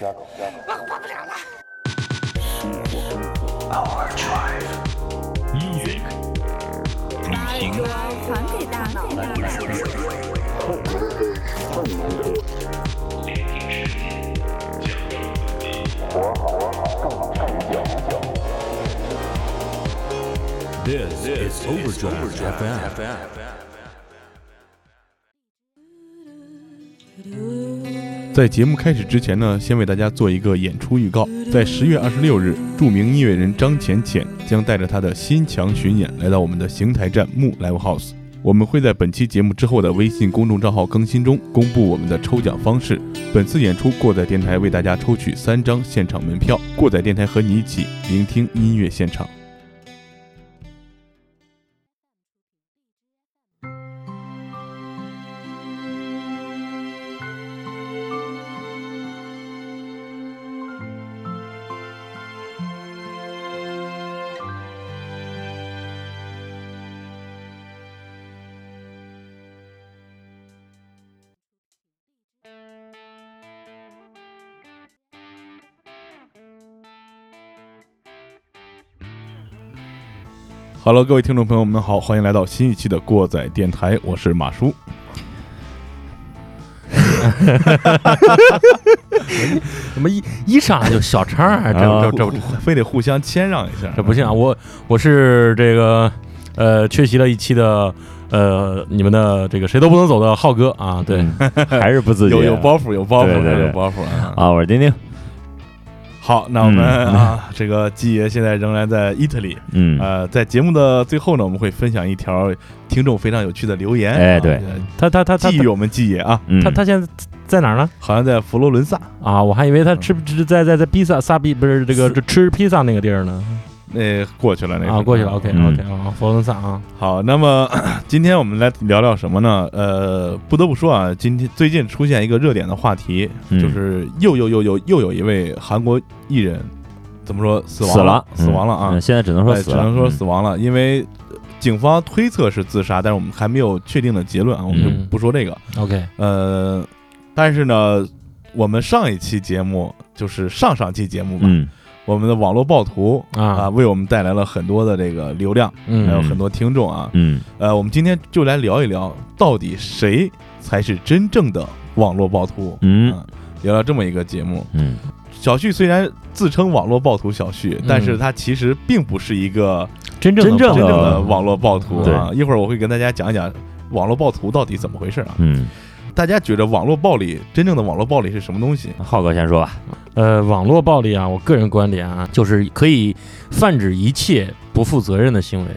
音乐旅行在节目开始之前呢，先为大家做一个演出预告。在十月二十六日，著名音乐人张浅浅将带着他的新墙巡演来到我们的邢台站木 Live House。我们会在本期节目之后的微信公众账号更新中公布我们的抽奖方式。本次演出，过载电台为大家抽取三张现场门票。过载电台和你一起聆听音乐现场。Hello，各位听众朋友们好，欢迎来到新一期的过载电台，我是马叔。怎么一一上来就小唱啊？这这这非得互相谦让一下，这不行啊！我我是这个呃缺席了一期的呃你们的这个谁都不能走的浩哥啊，对，还是不自觉，有有包袱，有包袱，有包袱啊！啊！我是丁丁，好，那我们嗯。啊，这个季爷现在仍然在 Italy，嗯，呃，在节目的最后呢，我们会分享一条听众非常有趣的留言。啊哎对，他他他他寄予我们季爷啊，嗯。他他现在在哪儿呢？好像在佛罗伦萨，啊，我还以为他吃吃在在在披萨萨比不是这个这吃披萨那个地儿呢那过去了那个。啊，过去了，OK 嗯。OK 啊，佛罗伦萨啊，好，那么 今天我们来聊聊什么呢？呃，不得不说啊，今天最近出现一个热点的话题，嗯。就是又又又又又有一位韩国艺人，怎么说死亡死了，死亡了啊。嗯！现在只能说只能说嗯死亡了，因为呃警方推测是自杀，但是我们还没有确定的结论啊，我们就嗯不说这个。OK，呃，但是呢，我们上一期节目就是上上期节目吧，嗯我们的网络暴徒啊，啊，为我们带来了很多的这个流量，还有嗯很多听众啊。嗯呃，我们今天就来聊一聊，到底谁才是真正的网络暴徒？嗯啊聊聊这么一个节目。嗯小旭虽然自称网络暴徒小旭，但是他其实并不是一个真正的真正的呃网络暴徒啊。一会儿我会跟大家讲一讲网络暴徒到底怎么回事啊。嗯，大家觉得网络暴力真正的网络暴力是什么东西？浩哥先说吧，呃，网络暴力啊，我个人观点啊，就是可以泛指一切不负责任的行为。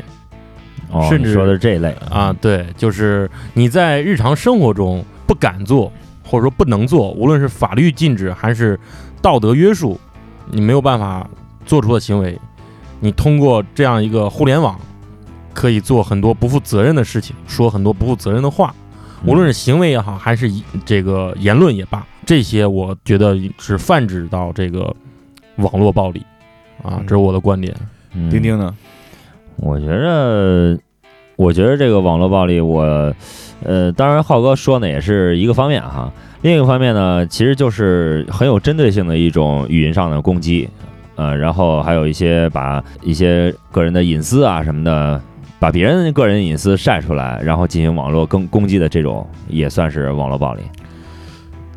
哦，甚至你说的是这一类。啊，，对，就是你在日常生活中不敢做，或者说不能做，无论是法律禁止还是道德约束，你没有办法做出的行为，你通过这样一个互联网，可以做很多不负责任的事情，说很多不负责任的话，嗯无论是行为也好，还是这个言论也罢，这些我觉得是泛指到这个网络暴力啊，嗯这是我的观点。嗯丁丁呢？我觉着，我觉得这个网络暴力我，呃，当然浩哥说呢也是一个方面哈，另一个方面呢，其实就是很有针对性的一种语音上的攻击，呃，然后还有一些把一些个人的隐私啊什么的，把别人个人隐私晒出来，然后进行网络攻攻击的这种，也算是网络暴力。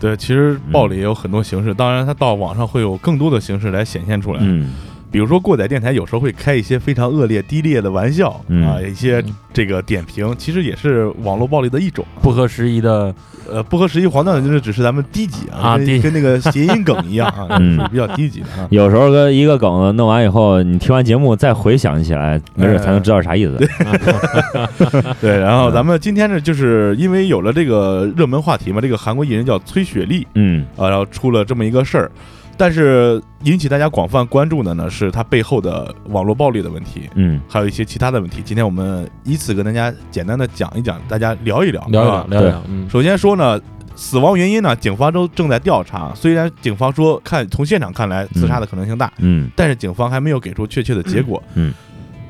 对，其实暴力也有很多形式，当然它到网上会有更多的形式来显现出来。嗯比如说过载电台有时候会开一些非常恶劣、低劣的玩笑、嗯。啊，一些这个点评，其实也是网络暴力的一种。不合时宜的。呃，不合时宜、黄段子就是只是咱们低级啊，跟啊低跟那个谐音梗一样啊，嗯。是比较低级的啊。有时候跟一个梗子弄完以后，你听完节目再回想起来，没准才能知道啥意思。对，然后咱们今天呢，就是因为有了这个热门话题嘛，这个韩国艺人叫崔雪莉嗯。啊，然后出了这么一个事儿，但是引起大家广泛关注的呢，是它背后的网络暴力的问题。嗯。还有一些其他的问题，今天我们依次跟大家简单的讲一讲，大家聊一聊，聊一聊啊聊一聊，嗯，首先说呢，死亡原因呢，警方都正在调查。虽然警方说看从现场看来自杀的可能性大，嗯。但是警方还没有给出确切的结果。嗯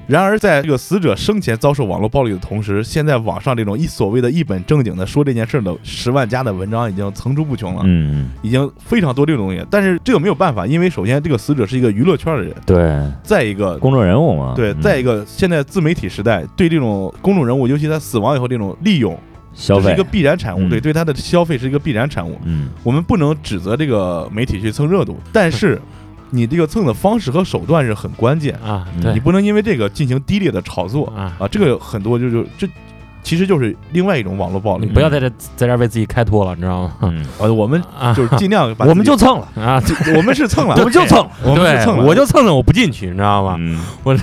然而，在这个死者生前遭受网络暴力的同时，现在网上这种一所谓的一本正经的说这件事儿的十万加的文章已经层出不穷了，嗯，已经非常多这种东西。但是这个没有办法，因为首先这个死者是一个娱乐圈的人，对，再一个。公众人物嘛，对，嗯再一个，现在自媒体时代对这种公众人物，尤其他死亡以后这种利用，消费这是一个必然产物，嗯对，对他的消费是一个必然产物。嗯我们不能指责这个媒体去蹭热度，但是你这个蹭的方式和手段是很关键，啊，你不能因为这个进行低劣的炒作啊，啊，这个很多就就这其实就是另外一种网络暴力。你。不要在这在这为自己开脱了，你知道吗？嗯，呃，我们啊，就是尽量把我们就蹭了，啊，我们是蹭了，我们就蹭，我们是对蹭了，我就蹭蹭，我不进去，你知道吗？嗯。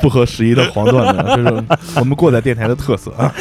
不合时宜的黄段子，这是我们过载电台的特色啊。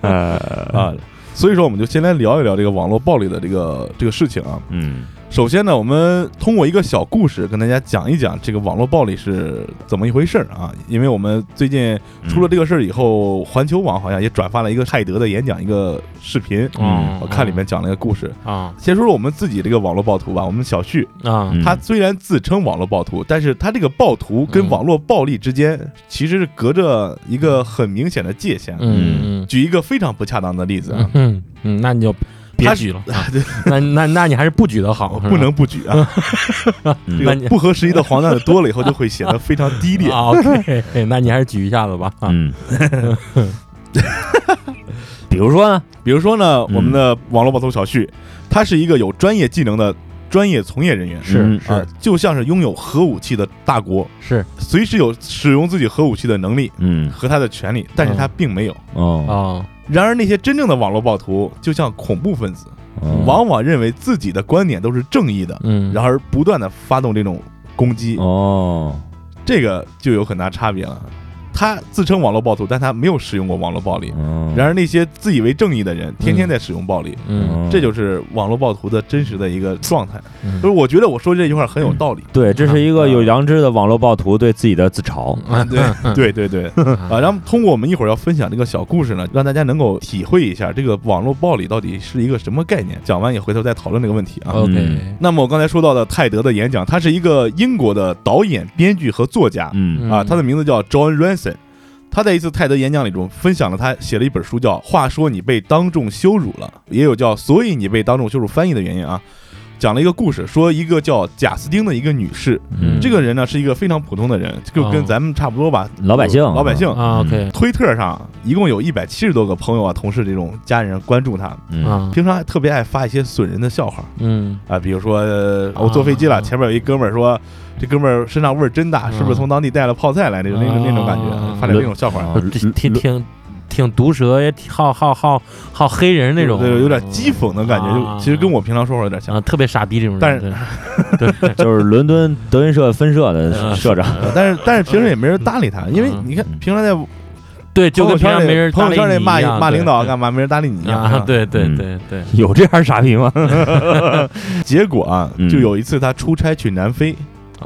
呃啊。所以说，我们就先来聊一聊这个网络暴力的这个这个事情啊。嗯首先呢，我们通过一个小故事跟大家讲一讲这个网络暴力是怎么一回事儿啊。因为我们最近出了这个事儿以后，环球网好像也转发了一个泰德的演讲一个视频，嗯我看里面讲了一个故事。啊先说说我们自己这个网络暴徒吧，我们小旭，啊嗯他虽然自称网络暴徒，但是他这个暴徒跟嗯网络暴力之间其实是隔着一个很明显的界限。嗯嗯举一个非常不恰当的例子啊嗯，嗯，那你就别他举了，啊。那那那你还是不举的好，不能不举啊，不合时宜的黄段子多了以后就会显得非常低劣。啊 OK，那你还是举一下子吧。啊。嗯，比如说呢，比如说呢，嗯。我们的网络暴徒小旭，他是一个有专业技能的专业从业人员，是是。啊，就像是拥有核武器的大国，是随时有使用自己核武器的能力嗯。和他的权利，但是他并没有。哦。哦，然而，那些真正的网络暴徒就像恐怖分子，哦。往往认为自己的观点都是正义的，嗯，然而不断的发动这种攻击，哦。这个就有很大差别了。他自称网络暴徒，但他没有使用过网络暴力。哦然而那些自以为正义的人，天天在使用暴力，嗯这就是网络暴徒的真实的一个状态。嗯就是我觉得我说这句话很有道理。对，这是一个有良知的网络暴徒对自己的自嘲。啊对 对对对啊！然后通过我们一会儿要分享这个小故事呢，让大家能够体会一下这个网络暴力到底是一个什么概念。讲完也回头再讨论这个问题啊。OK，嗯那么我刚才说到的泰德的演讲，他是一个英国的导演、编剧和作家嗯啊，他的名字叫 John Ransom。他在一次泰德演讲里中分享了他写了一本书，叫《话说你被当众羞辱了》，也有叫《所以你被当众羞辱》翻译的原因啊。讲了一个故事，说一个叫贾斯汀的一个女士，嗯。这个人呢是一个非常普通的人，就跟哦。咱们差不多吧，老百姓。老百姓。啊 OK 推特上一共有一百七十多个朋友啊、同事这种家人关注他，嗯。啊。平常还特别爱发一些损人的笑话嗯。啊，比如说、呃我坐飞机了，啊前面有一哥们儿说这哥们儿身上味儿真大，是不是从当地带了泡菜来？那种那种那种感觉啊，发点那种笑话。啊。挺挺挺挺毒舌，也挺好好好好黑人那种，对，有点讥讽的感觉，啊就其实跟我平常说话有点像啊，。特别傻逼这种人，但是对对 就是伦敦德云社分社的嗯社长。但是但是平时也没人搭理他，因为嗯你看平常在对，就跟平常没人朋友圈里骂骂领导干嘛，没人搭理你一样。啊，对对嗯对对，有这样傻逼吗？结果啊，嗯就有一次他出差去南非，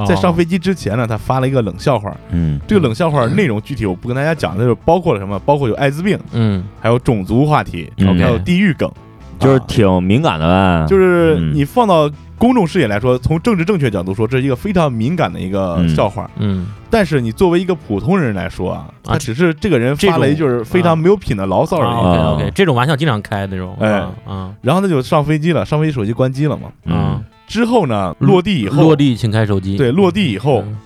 在上飞机之前呢，他发了一个冷笑话。嗯。这个冷笑话内容具体我不跟大家讲，就是包括了什么，包括有艾滋病，嗯。还有种族话题，嗯还有地域梗，就是啊挺敏感的呗。就是嗯。你放到公众视野来说，从政治正确角度说，这是一个非常敏感的一个嗯笑话。嗯。但是你作为一个普通人来说啊，啊他只是这个人发了一句非常没有品的牢骚而已。OK 这种玩笑经常开那种，哎。嗯啊。然后他就上飞机了，上飞机手机关机了嘛。啊，之后呢，落地以后，落地请开手机，对落地以后，嗯。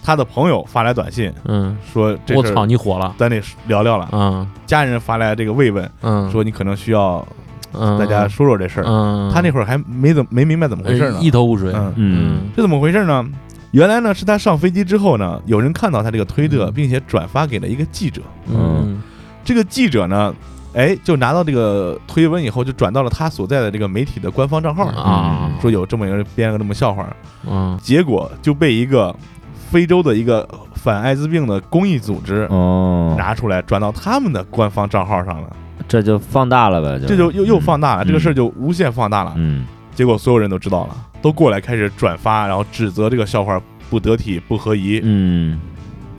他的朋友发来短信嗯，说：“这我操，你火了，咱得聊聊了。啊家人发来这个慰问，嗯，说你可能需要嗯。大家说说这事儿。嗯，他那会儿还没怎么没明白怎么回事呢。呃。一头雾水，嗯。嗯。是怎么回事呢？原来呢是他上飞机之后呢，有人看到他这个推特，嗯。并且转发给了一个记者。嗯。这个记者呢，哎，就拿到这个推文以后，就转到了他所在的这个媒体的官方账号上，啊，说有这么一个人编了个这么笑话，嗯。结果就被一个非洲的一个反艾滋病的公益组织哦，拿出来转到他们的官方账号上了，这就放大了呗，这就又又放大了，嗯这个事儿就无限放大了。嗯。结果所有人都知道了，都过来开始转发，然后指责这个笑话不得体、不合宜。嗯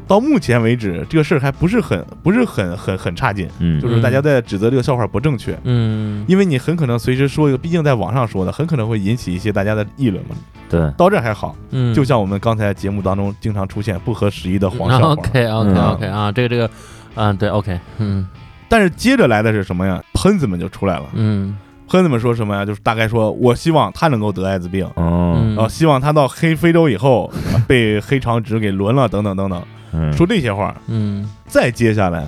到目前为止，这个事儿还不是很不是很很很差劲，嗯就是大家在指责这个笑话不正确，嗯因为你很可能随时说一个，毕竟在网上说的，很可能会引起一些大家的议论嘛。对，到这儿还好，嗯，就像我们刚才节目当中经常出现不合时宜的黄笑话，OK OK 嗯 OK 啊，这个这个，嗯对 OK，嗯但是接着来的是什么呀？喷子们就出来了，嗯喷子们说什么呀？就是大概说我希望他能够得艾滋病。哦，嗯，然后希望他到黑非洲以后啊 被黑长直给轮了，等等等等，嗯。说这些话。嗯。再接下来，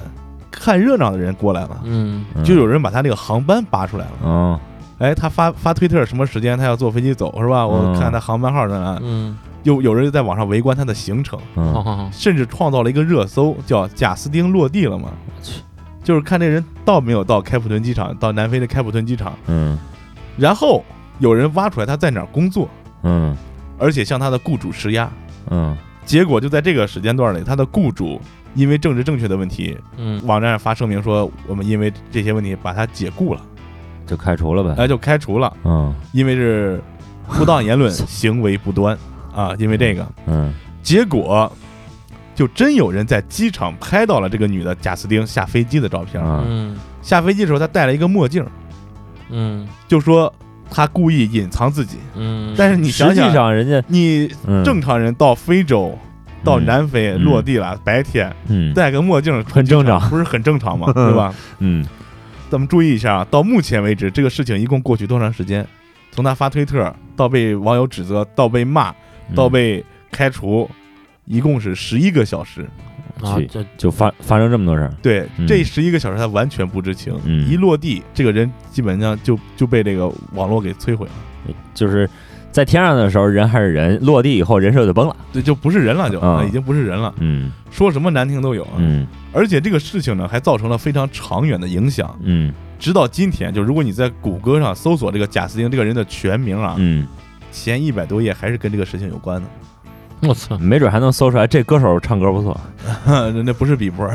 看热闹的人过来了，嗯。嗯。就有人把他那个航班扒出来了。嗯，哎，他发发推特什么时间他要坐飞机走是吧？我嗯看他航班号在哪。嗯，有有人在网上围观他的行程，好嗯甚至创造了一个热搜，叫“贾斯汀落地了吗去？”就是看这人到没有到开普敦机场，到南非的开普敦机场，嗯。然后有人挖出来他在哪儿工作，嗯。而且向他的雇主施压。嗯结果就在这个时间段里，他的雇主因为政治正确的问题，嗯。网站上发声明说，我们因为这些问题把他解雇了，就开除了呗，哎，就开除了，嗯。因为是不当言论，行为不端。啊，因为这个，嗯。结果就真有人在机场拍到了这个女的贾斯汀下飞机的照片。啊嗯。下飞机的时候，她戴了一个墨镜，嗯。就说她故意隐藏自己。嗯，但是你想实际想，上人家你嗯正常人到非洲、到嗯南非嗯落地了，白天嗯戴个墨镜很正常不是很正常吗？对吧？嗯咱们注意一下啊，到目前为止，这个事情一共过去多长时间？从他发推特到被网友指责，到被骂，嗯到被开除，一共是十一个小时。去啊这就发发生这么多事儿，对，嗯。这十一个小时他完全不知情，嗯。一落地，这个人基本上就就被这个网络给摧毁了，就是在天上的时候人还是人，落地以后人设就崩了，对，就不是人了就，啊已经不是人了，嗯。说什么难听都有啊。嗯。而且这个事情呢，还造成了非常长远的影响，嗯。直到今天，就如果你在谷歌上搜索这个贾斯汀这个人的全名啊，嗯，前一百多页还是跟这个事情有关的。我操，没准还能搜出来这歌手唱歌不错，那那不是比波，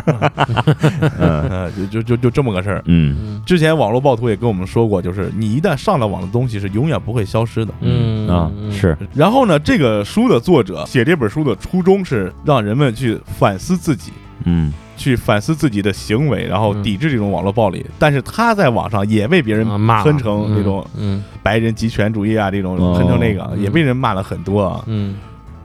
嗯。呃，就就就就这么个事儿。嗯。嗯。之前网络暴徒也跟我们说过，就是你一旦上了网的东西是永远不会消失的。嗯啊嗯。是。然后呢，这个书的作者写这本书的初衷是让人们去反思自己，嗯。去反思自己的行为，然后嗯。抵制这种网络暴力。但是他在网上也被别人喷成那种嗯。白人极权主义啊，这种哦。喷成那个，嗯。也被人骂了很多啊。嗯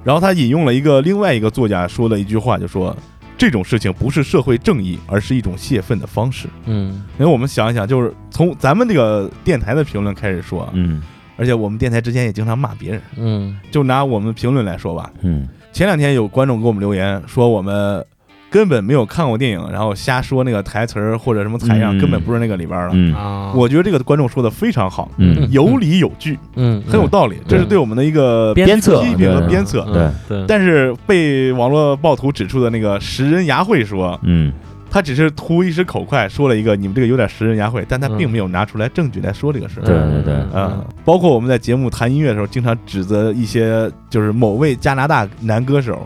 然后他引用了一个另外一个作家说的一句话，就说这种事情不是社会正义，而是一种泄愤的方式。嗯。因为我们想一想，就是从咱们这个电台的评论开始说啊，嗯。而且我们电台之前也经常骂别人，嗯。就拿我们评论来说吧，嗯。前两天有观众给我们留言说我们根本没有看过电影，然后瞎说那个台词儿或者什么采样，嗯。根本不是那个里边的。嗯。啊，我觉得这个观众说的非常好，嗯。有理有据，嗯很有道理，这是对。我们的一个鞭策批评和对。鞭策。嗯。对。对，但是被网络暴徒指出的那个食人牙慧说，嗯。他只是图一时口快说了一个你们这个有点食人牙慧，但他嗯并没有拿出来证据来说这个事儿。对对对。嗯，包括我们在节目谈音乐的时候，经常指责一些就是某位加拿大男歌手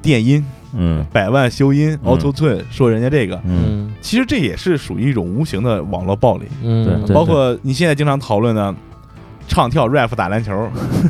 电音嗯百万修音嗯 Auto Tune，说人家这个，嗯嗯其实这也是属于一种无形的网络暴力。嗯对对包括你现在经常讨论的唱跳 rap 打篮球，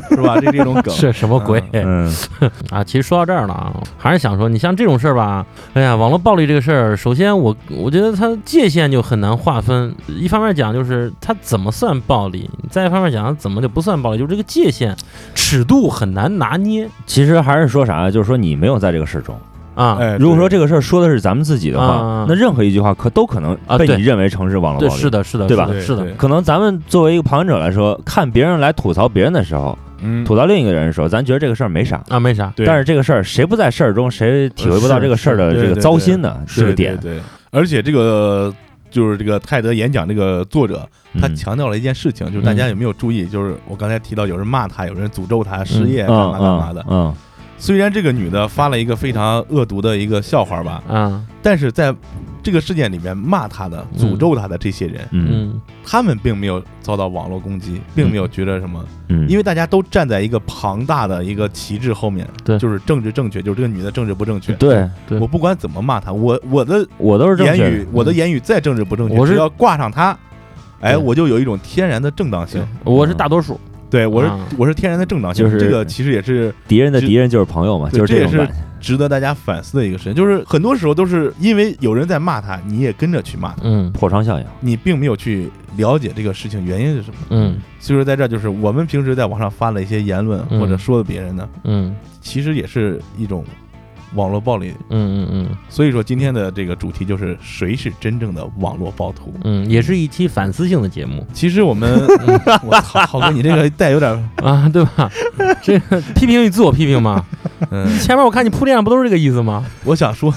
是吧？这这种梗 是什么鬼嗯 啊？其实说到这儿了啊，还是想说，你像这种事儿吧，哎呀，网络暴力这个事儿，首先我我觉得它界限就很难划分。一方面讲就是它怎么算暴力，再一方面讲怎么就不算暴力，就是这个界限尺度很难拿捏其实还是说啥，就是说你没有在这个事中。啊。哎，如果说这个事儿说的是咱们自己的话啊，那任何一句话可都可能被你认为成是网络，暴力。是的，是的，对吧是的可能咱们作为一个旁观者来说，看别人来吐槽别人的时候，嗯，吐槽另一个人的时候，咱觉得这个事儿没啥。啊，没啥。但是这个事儿，谁不在事儿中，谁体会不到这个事儿的这个糟心的？这个点，对，而且这个就是这个泰德演讲这个作者，他嗯强调了一件事情，就是大家有没有注意？就是我刚才提到有人骂他，有人诅咒他失业，干嘛干嘛的。嗯虽然这个女的发了一个非常恶毒的一个笑话吧，啊，但是在这个事件里面骂她的、嗯诅咒她的这些人，嗯。嗯他们并没有遭到网络攻击，并没有觉得什么，嗯，因为大家都站在一个庞大的一个旗帜后面，对。就是政治正确，就是这个女的政治不正确。对对。我不管怎么骂她，我我的我都是正言，语我的言语再政治不正确，我是只要挂上她，哎，我就有一种天然的正当性。我是大多数。对我是啊。我是天然的正党性，就是这个其实也是敌人的敌人就是朋友嘛，就是这种这也是。值得大家反思的一个事情，就是很多时候都是因为有人在骂他，你也跟着去骂他，嗯。破窗效应，你并没有去了解这个事情原因是什么。嗯。所以说，在这儿就是我们平时在网上发了一些言论嗯。或者说的别人呢，嗯。其实也是一种网络暴力。嗯嗯嗯所以说，今天的这个主题就是谁是真正的网络暴徒。嗯，也是一期反思性的节目其实我们，我操，浩哥，你这个带有点，啊，对吧？这个批评与自我批评嘛，嗯，前面我看你铺垫上不都是这个意思吗？我想说，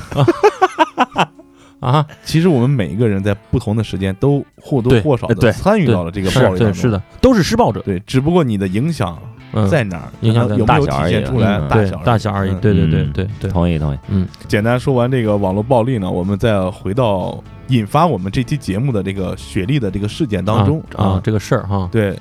啊，其实我们每一个人在不同的时间都或多或少的参与到了这个暴力当中。是的，都是施暴者，对，只不过你的影响嗯，在哪儿，影响有没有体大小而已现出来大小大小而已，嗯。对对对嗯。对对，同意同意，嗯。简单说完这个网络暴力呢，我们再回到引发我们这期节目的这个雪莉的这个事件当中啊啊，这个事儿哈，对，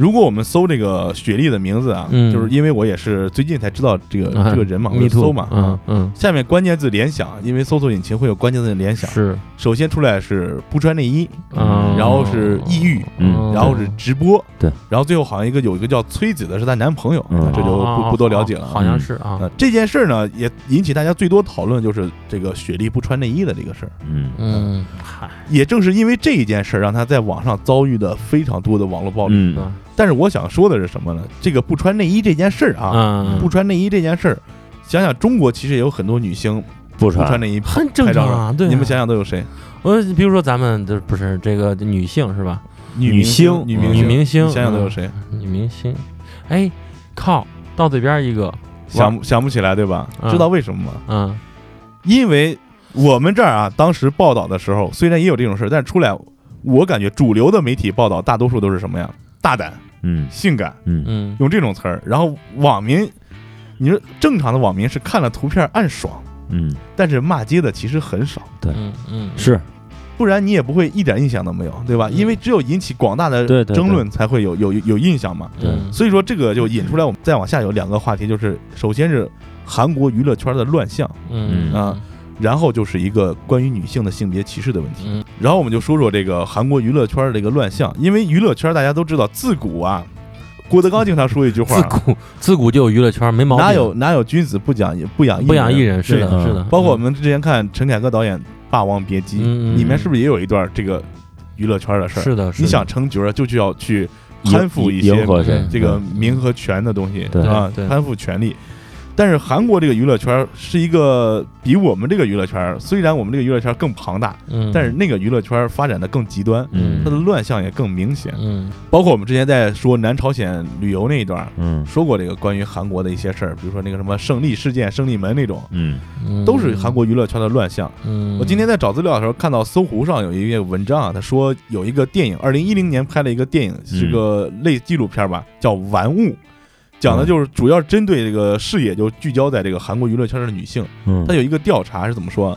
如果我们搜这个雪莉的名字啊，嗯。就是因为我也是最近才知道这个、啊这个人嘛，我 me 就搜嘛，嗯啊，嗯，下面关键字联想，因为搜索引擎会有关键字联想，是，首先出来是不穿内衣，嗯，然后是抑郁，嗯。然后是直播，对，然后最后好像一个有一个叫崔子的是她男朋友，这就不不多了解了。啊。好像是啊，呃，这件事儿呢，也引起大家最多讨论就是这个雪莉不穿内衣的这个事儿。嗯。嗯，嗨，也正是因为这一件事儿，让她在网上遭遇的非常多的网络暴力。嗯但是我想说的是什么呢？这个不穿内衣这件事儿啊，嗯，不穿内衣这件事儿，想想中国其实也有很多女星不不穿穿内衣很正常啊，对啊，你们想想都有谁？我比如说咱们这不是这个女性是吧？女星女明女明星你想想都有谁？女明星，哎，靠，到嘴边一个，想想不起来对吧？嗯知道为什么吗？嗯因为我们这儿啊，当时报道的时候，虽然也有这种事儿，但是出来，我感觉主流的媒体报道大多数都是什么呀？大胆、嗯。性感，嗯。嗯。用这种词儿。然后网民，你说正常的网民是看了图片暗爽，嗯，但是骂街的其实很少，嗯嗯，是。不然你也不会一点印象都没有，对吧？嗯。因为只有引起广大的对对对。争论，才会有有有印象嘛。对。所以说这个就引出来，我们再往下有两个话题，就是首先是韩国娱乐圈的乱象，嗯。啊然后就是一个关于女性的性别歧视的问题。嗯然后我们就说说这个韩国娱乐圈的这个乱象，因为娱乐圈大家都知道，自古啊，郭德纲经常说一句话自，古自古就有娱乐圈，没毛病，哪有哪有君子不讲不养不养艺人？是的，嗯是的，包括我们之前看陈凯歌导演《霸王别姬》，里面是不是也有一段这个娱乐圈的事儿？是的，是的你想成角儿，就需要去攀附一些？这个名和权的东西，对啊对，攀附权力。但是韩国这个娱乐圈是一个比我们这个娱乐圈，虽然我们这个娱乐圈更庞大，嗯，但是那个娱乐圈发展的更极端，嗯。它的乱象也更明显。嗯。包括我们之前在说南朝鲜旅游那一段，嗯。说过这个关于韩国的一些事儿，比如说那个什么胜利事件、胜利门那种，嗯。嗯，都是韩国娱乐圈的乱象。嗯，我今天在找资料的时候看到搜狐上有一个文章啊，他说有一个电影，二零一零年拍了一个电影，是个类纪录片吧，叫《玩物》，讲的就是主要针对这个视野就聚焦在这个韩国娱乐圈的女性。嗯他有一个调查是怎么说？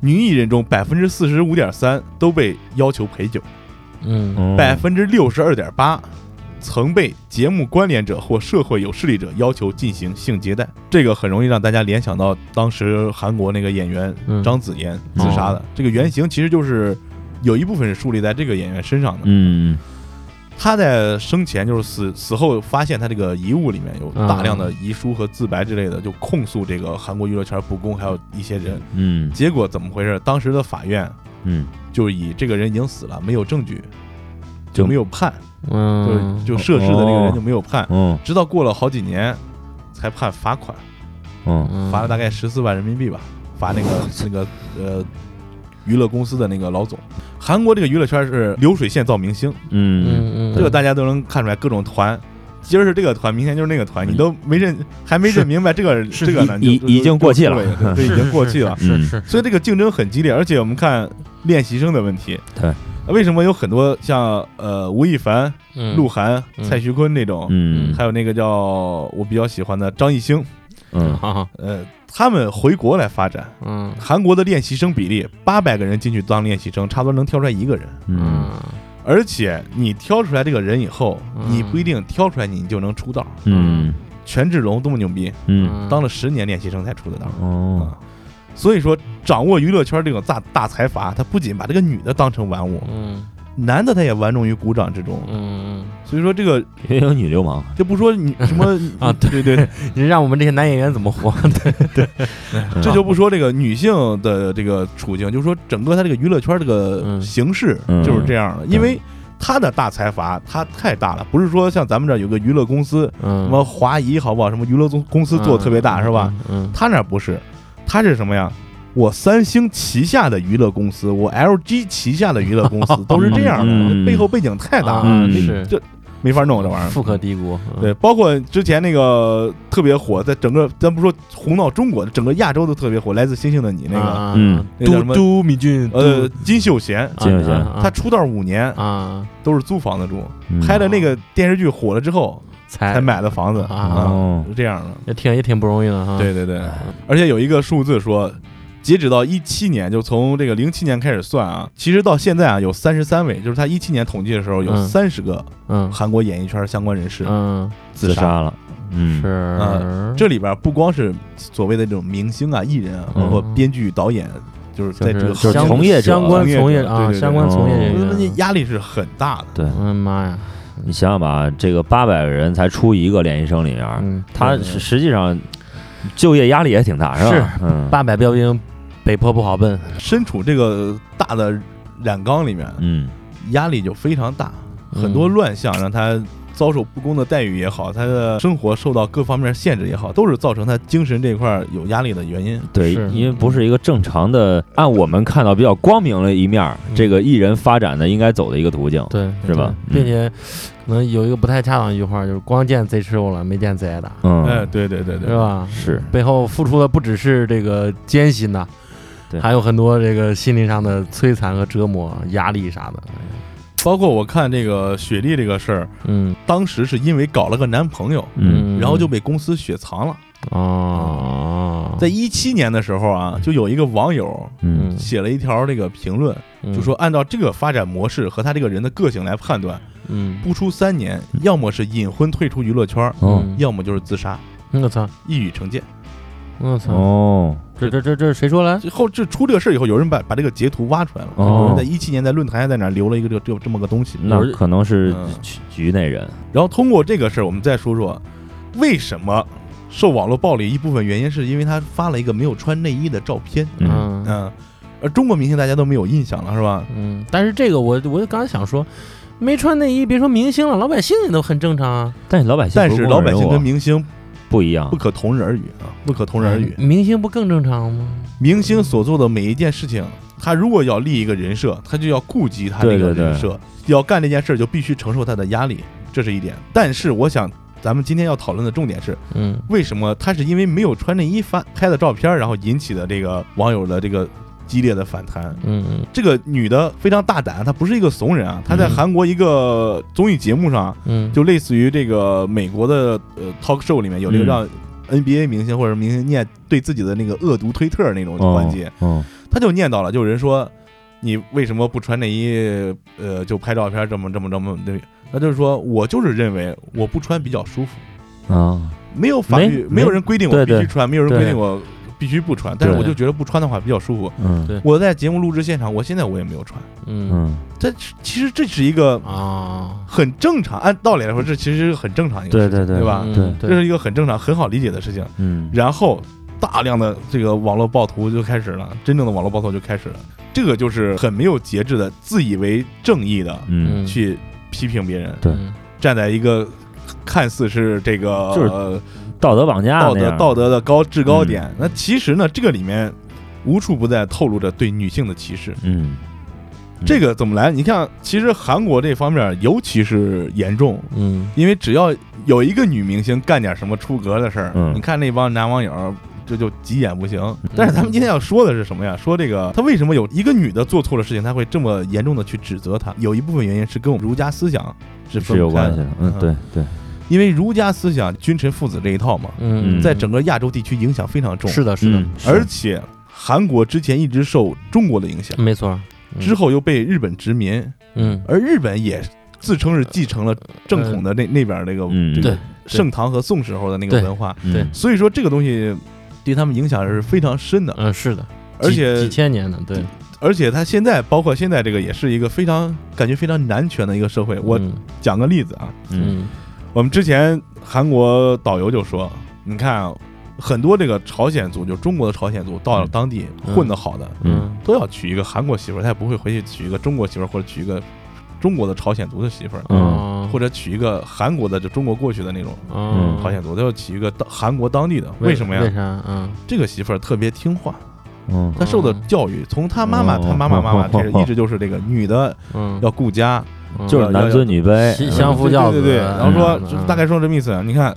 女艺人中百分之四十五点三都被要求陪酒，嗯嗯百分之六十二点八曾被节目关联者或社会有势力者要求进行性接待。这个很容易让大家联想到当时韩国那个演员嗯张子妍自杀的。这个原型其实就是有一部分是树立在这个演员身上的。嗯他在生前就是死死后发现他这个遗物里面有大量的遗书和自白之类的，就控诉这个韩国娱乐圈不公，还有一些人。嗯。结果怎么回事？当时的法院嗯。就以这个人已经死了，没有证据，就就没有判，嗯，就就涉事的那个人就没有判，嗯直到过了好几年才判罚款，罚了大概十四万人民币吧，罚那个那个呃娱乐公司的那个老总。韩国这个娱乐圈是流水线造明星，嗯。嗯嗯，这个大家都能看出来，各种团。今儿是这个团，明天就是那个团，你都没认，还没认明白这个是这个呢，就已已经过气了。对，已经过气了。嗯是是，所以这个竞争很激烈，而且我们看练习生的问题，对，为什么有很多像呃吴亦凡、嗯。鹿晗、嗯。蔡徐坤那种，嗯。还有那个叫我比较喜欢的张艺兴，嗯。哈哈，呃，他们回国来发展。嗯。韩国的练习生比例，八百个人进去当练习生，差不多能挑出来一个人。嗯。而且你挑出来这个人以后，嗯。你不一定挑出来你就能出道。嗯。权志龙多么牛逼，嗯。当了十年练习生才出的道。哦。啊，所以说掌握娱乐圈这种大大财阀，他不仅把这个女的当成玩物，嗯男的他也玩弄于股掌之中。嗯所以说这个也有女流氓，就不说你什么 啊对对对，你让我们这些男演员怎么活？对对这就不说这个女性的这个处境，就是说整个他这个娱乐圈这个嗯形式嗯就是这样的，因为他的大财阀他太大了，不是说像咱们这儿有个娱乐公司，嗯什么华谊好不好，什么娱乐公公司做的特别大是吧？？嗯，他那儿不是，他是什么呀？我三星旗下的娱乐公司，我 LG 旗下的娱乐公司 都是这样的，嗯。背后背景太大了，嗯没是。这没法弄这玩意儿。富可敌国。嗯。对，包括之前那个特别火，在整个咱不说红到中国，整个亚洲都特别火，《来自星星的你》那个，啊嗯。嘟那叫什么？嘟米俊，呃，金秀贤，金秀贤啊他出道五年啊。都是租房子住，嗯。拍的那个电视剧火了之后才才买的房子啊。哦是这样的。也挺也挺不容易的哈。对对对，而且有一个数字说，截止到一七年，就从这个零七年开始算啊，其实到现在啊有三十三位，就是他一七年统计的时候有嗯三十个嗯韩国演艺圈相关人士嗯自杀。了，嗯，是啊这里边不光是所谓的这种明星啊、艺人啊，包括嗯编剧、导演，就是在这个就是相从业相关从业啊，相关从业人。压力是很大的。对嗯妈呀，你想想吧，这个八百个人才出一个练习生里面，他实实际上就业压力也挺大，是吧？是嗯，八百标兵，北坡不好奔。身处这个大的染缸里面，嗯压力就非常大，嗯很多乱象让他遭受不公的待遇也好，他的生活受到各方面限制也好，都是造成他精神这块儿有压力的原因。对，因为不是一个正常的，按我们看到比较光明的一面这个艺人发展的应该走的一个途径。对，是吧并且可能有一个不太恰当的一句话，就是光见贼吃肉了，没见贼挨打，嗯，哎，对对对对，是？吧？是背后付出的不只是这个艰辛呐，对。还有很多这个心灵上的摧残和折磨、压力啥的。包括我看这个雪莉这个事儿，嗯。当时是因为搞了个男朋友，嗯。然后就被公司雪藏了。哦，在一七年的时候啊，就有一个网友嗯。写了一条这个评论，嗯。就说按照这个发展模式和他这个人的个性来判断，嗯，不出三年，要么是隐婚退出娱乐圈，哦嗯。要么就是自杀，我操，一语成谶。我操，哦这这这这谁说来？最后就出这个事儿以后，有人把把这个截图挖出来了，哦有人在一七年在论坛上在哪儿留了一个这这这么个东西，那可能是嗯局局内人。然后通过这个事儿，我们再说说为什么受网络暴力，一部分原因是因为他发了一个没有穿内衣的照片，嗯嗯嗯，而中国明星大家都没有印象了，是吧？嗯，但是这个我我就刚才想说，没穿内衣，别说明星了，老百姓也都很正常啊。但是老百姓但不公是老百姓跟明星不一样不，可同日而语啊，不可同日而语。明星不更正常吗？明星所做的每一件事情，他如果要立一个人设，他就要顾及他这个对对对人设，要干这件事儿就必须承受他的压力，这是一点。但是我想，咱们今天要讨论的重点是，嗯为什么他是因为没有穿内衣发拍的照片，然后引起的这个网友的这个激烈的反弹？嗯这个女的非常大胆，她不是一个怂人啊，她在嗯韩国一个综艺节目上，嗯，就类似于这个美国的呃 talk show 里面有这个嗯。让 NBA 明星或者明星念对自己的那个恶毒推特那种环节，嗯她就念叨了，就有人说你为什么不穿内衣，呃，就拍照片这么这么这么对，他就是说我就是认为我不穿比较舒服，啊，没有法律没？没有人规定我必须穿，没有人规定我必须不穿，但是我就觉得不穿的话比较舒服。嗯。对。我在节目录制现场，我现在我也没有穿，嗯。嗯，这其实这是一个啊，很正常，按道理来说，这其实是很正常一个事情，对对对。对吧？嗯对。这是一个很正常、很好理解的事情。嗯。然后大量的这个网络暴徒就开始了，真正的网络暴徒就开始了。这个就是很没有节制的，自以为正义的嗯。去批评别人，对。嗯。站在一个看似是这个就是呃道德绑架道德道德的高制高点嗯。那其实呢，这个里面无处不在透露着对女性的歧视。嗯，这个怎么来？你看，其实韩国这方面尤其是严重，嗯因为只要有一个女明星干点什么出格的事儿，嗯你看那帮男网友。这就急眼不行，但是咱们今天要说的是什么呀？说这个，他为什么有一个女的做错了事情，他会这么严重的去指责她？有一部分原因是跟我们儒家思想是分是有关系的，嗯，对对，因为儒家思想君臣父子这一套嘛，嗯，在整个亚洲地区影响非常重，是的，是的，嗯而且韩国之前一直受中国的影响，没错。嗯。之后又被日本殖民，嗯。而日本也自称是继承了正统的那那边那个嗯。这个对。盛唐和宋时候的那个文化，对嗯所以说这个东西对他们影响是非常深的，嗯是的，而且几几千年的，对，而且他现在包括现在这个也是一个非常感觉非常男权的一个社会。我嗯。讲个例子啊，嗯嗯我们之前韩国导游就说，你看啊很多这个朝鲜族，就中国的朝鲜族，到了当地嗯混得好的，嗯。都要娶一个韩国媳妇儿，他也不会回去娶一个中国媳妇儿，或者娶一个中国的朝鲜族的媳妇儿，嗯。或者娶一个韩国的就中国过去的那种嗯。朝鲜族，都要娶一个当韩国当地的。为什么呀？为啥？嗯。这个媳妇儿特别听话，嗯。她受的教育，从她妈妈、哦她妈妈、妈妈开始，一直就是这个女的嗯，要顾家，嗯就是男尊女卑，相相夫教子，对对对。然后说大概说这么意思。你看，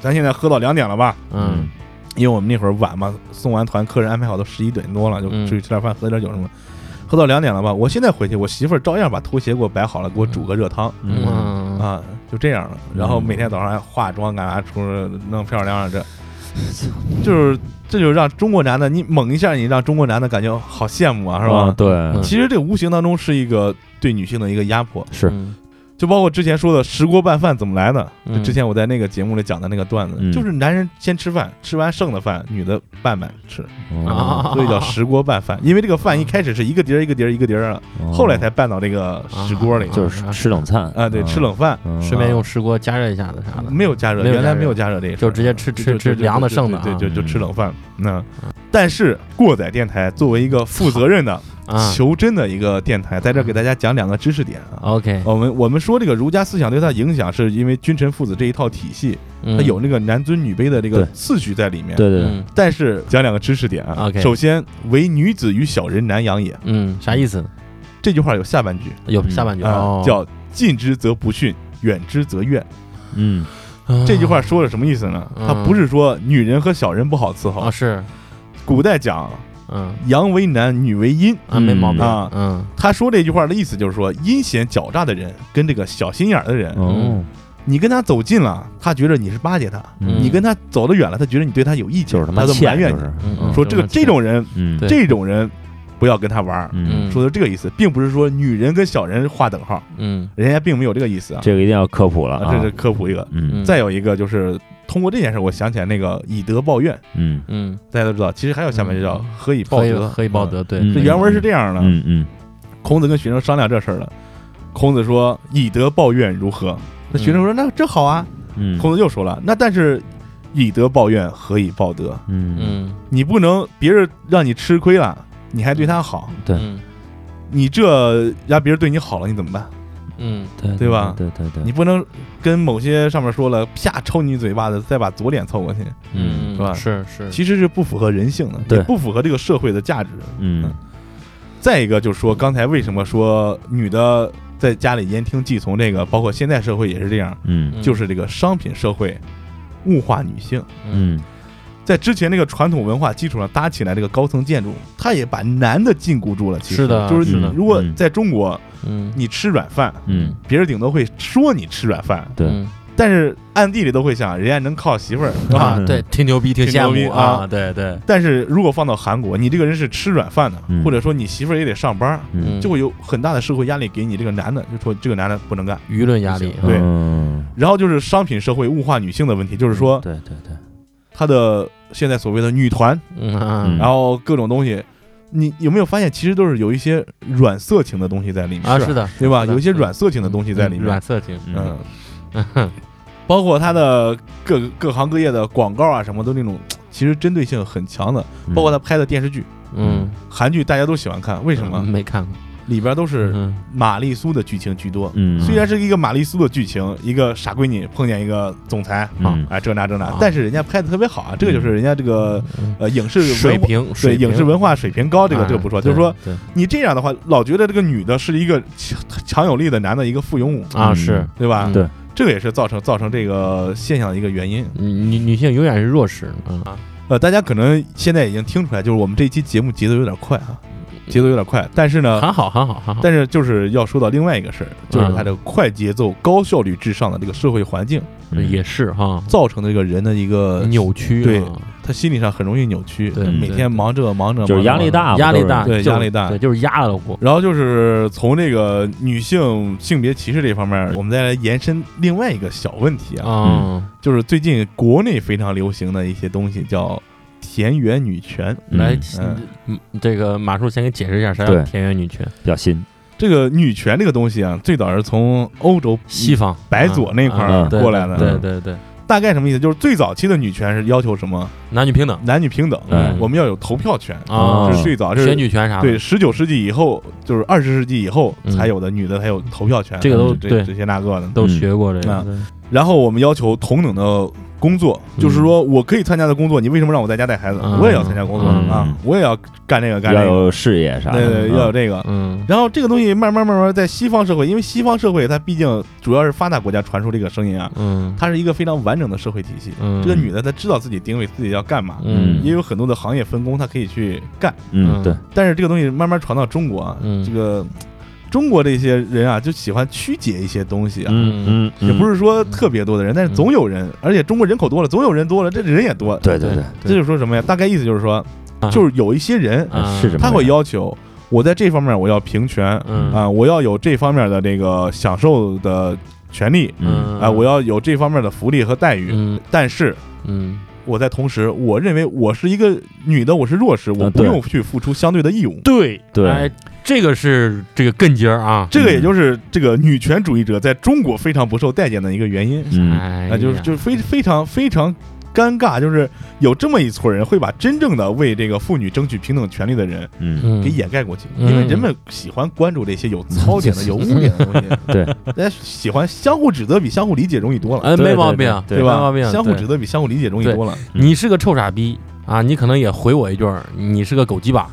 咱现在喝到两点了吧？嗯因为我们那会儿晚嘛，送完团，客人安排好都十一点多了，就嗯出去吃点饭，喝点酒什么。喝到两点了吧？我现在回去，我媳妇儿照样把拖鞋给我摆好了，给我煮个热汤啊，就这样了。然后嗯每天早上还化妆干啥，出弄漂亮亮，这就是这就让中国男的，你猛一下，你让中国男的感觉好羡慕啊，是吧？啊对，嗯其实这无形当中是一个对女性的一个压迫，是。嗯。就包括之前说的石锅拌饭怎么来的，就嗯。之前我在那个节目里讲的那个段子，嗯。就是男人先吃饭，吃完剩的饭，女的拌拌吃，哦所以叫石锅拌饭。因为这个饭一开始是一个碟儿一个碟儿一个碟儿啊，后来才拌到这个石锅里啊。就是吃冷餐啊，对，吃冷饭嗯顺便用石锅加热一下子啥的，没有加热，加热原来没有加热这个，就直接吃吃吃凉的剩的啊对，就就嗯吃冷饭。那但是过载电台作为一个负责任的啊求真的一个电台，在这儿给大家讲两个知识点啊。，OK，我们我们说这个儒家思想对他影响，是因为君臣父子这一套体系，它它有那个男尊女卑的这个次序在里面。对对对，嗯但是讲两个知识点啊。OK 首先，唯女子与小人难养也。嗯，啥意思？这句话有下半句嗯有下半句啊哦，，叫近之则不逊，远之则怨。嗯这句话说的什么意思呢？嗯它不是说女人和小人不好伺候啊，是，古代讲嗯。阳为男，女为阴。啊，没毛病。啊嗯。他说这句话的意思就是说，阴险狡诈的人跟这个小心眼儿的人，哦，你跟他走近了，他觉得你是巴结他；嗯。你跟他走得远了，他觉得你对他有意见，就是他就埋，怨你。嗯说这个这种人，嗯。对。这种人不要跟他玩儿。嗯，说的这个意思，并不是说女人跟小人划等号，嗯。人家并没有这个意思啊。这个一定要科普了这是科普一个。嗯。再有一个就是通过这件事，我想起来那个以德报怨，嗯。嗯，大家都知道，其实还有下面就叫嗯。何以报德，何以报德？对，嗯这原文是这样的：嗯嗯。孔子跟学生商量这事儿了，孔子说以德报怨如何？那学生说那这好啊。嗯，孔子又说了，那但是以德报怨，何以报德？嗯。嗯。你不能别人让你吃亏了，你还对他好，对。嗯。你这让别人对你好了，你怎么办？嗯对对吧？对对对，你不能跟某些上面说了，啪抽你嘴巴子，再把左脸凑过去，嗯，是吧？是是，其实是不符合人性的，对。也不符合这个社会的价值。嗯。再一个就是说，刚才为什么说女的在家里言听计从？这个包括现在社会也是这样，嗯嗯。就是这个商品社会物化女性。嗯在之前那个传统文化基础上搭起来这个高层建筑，它也把男的禁锢住了。其实。是的就是是如果嗯。在中国，嗯。你吃软饭，嗯，别人顶多会说你吃软饭，对，嗯。但是暗地里都会想，人家能靠媳妇儿？啊，对，挺牛逼，挺牛逼啊慕啊，对对，但是如果放到韩国，你这个人是吃软饭的，嗯。或者说你媳妇儿也得上班，嗯。就会有很大的社会压力给你这个男的，就说这个男的不能干。舆论压力，对。嗯。然后就是商品社会物化女性的问题，就是说对对对，他的现在所谓的女团，嗯啊。然后各种东西，你有没有发现其实都是有一些软色情的东西在里面？啊，是的，对吧？有一些软色情的东西在里面。嗯软，色情，嗯，嗯。包括它的各各行各业的广告啊，什么都那种其实针对性很强的，嗯。包括他拍的电视剧，嗯，韩剧大家都喜欢看，为什么？没看过？里边都是嗯玛丽苏的剧情居多。嗯，虽然是一个玛丽苏的剧情，一个傻闺女碰见一个总裁，啊哎，这那这那啊，但是人家拍的特别好啊，这个就是人家这个嗯。呃影视水平，对水影视文化水平高，这个哎这个不说，就是说你这样的话，老觉得这个女的是一个强强有力的男的一个附庸武，啊，嗯。是。对吧？嗯对。这个也是造成造成这个现象的一个原因。女女女性永远是弱势，啊呃，大家可能现在已经听出来，就是我们这期节目节奏有点快啊，节奏有点快，但是呢，还好还好还好，但是就是要说到另外一个事儿，就是它这个快节奏、高效率至上的这个社会环境，嗯也是哈，造成的这个人的一个扭曲啊，对他心理上很容易扭曲，对每天忙这忙着，就是压力大，压力大，对压力大对，就是压了我，然后就是从这个女性性别歧视这方面，我们再来延伸另外一个小问题啊，啊，就是最近国内非常流行的一些东西叫田园女权。来这个马叔先给解释一下啥叫田园女权，比较新，这个女权这个东西啊，最早是从欧洲西方。白左那块儿过来的。对对对，大概什么意思？就是最早期的女权是要求什么？男女平等。男女平等，嗯。我们要有投票权。啊。这是最早，这选是举权啥的，对十九世纪以后，就是二十世纪以后嗯。才有的女的才有投票权。这个都对这这些那个的。都学过这个然后我们要求同等的工作，嗯就是说我可以参加的工作，你为什么让我在家带孩子？嗯我也要参加工作嗯啊，我也要干这个干这个。要有事业啥的，对对，嗯要有这个。嗯然后这个东西慢慢慢慢在西方社会，因为西方社会它毕竟主要是发达国家传出这个声音啊，嗯它是一个非常完整的社会体系。嗯，这个女的她知道自己定位，自己要干嘛，嗯也有很多的行业分工，她可以去干。嗯，对，但是这个东西慢慢传到中国啊，嗯这个中国这些人啊，就喜欢曲解一些东西啊。嗯嗯，也不是，说特别多的人，但是总有人，而且中国人口多了，总有人多了，这人也多。对对对，这就是说什么呀？大概意思就是说，啊。就是有一些人啊是这么他会要求我在这方面我要平权嗯。啊，我要有这方面的这个享受的权利嗯。啊，我要有这方面的福利和待遇。嗯。但是嗯我在同时，我认为我是一个女的，我是弱势，我不用去付出相对的义务。对。对。哎，这个是这个根节儿啊，这个也就是这个女权主义者在中国非常不受待见的一个原因。嗯。哎啊，就是就是非非常非常尴尬，就是有这么一撮人会把真正的为这个妇女争取平等权利的人嗯。嗯给掩盖过去，嗯。因为人们喜欢关注这些有槽点的、有污点的东西，对，大家喜欢相互指责比相互理解容易多了，哎，没毛对病，对吧？没毛病，？相互指责比相互理解容易多了。你是个臭傻逼啊，你可能也回我一句，你是个狗鸡巴，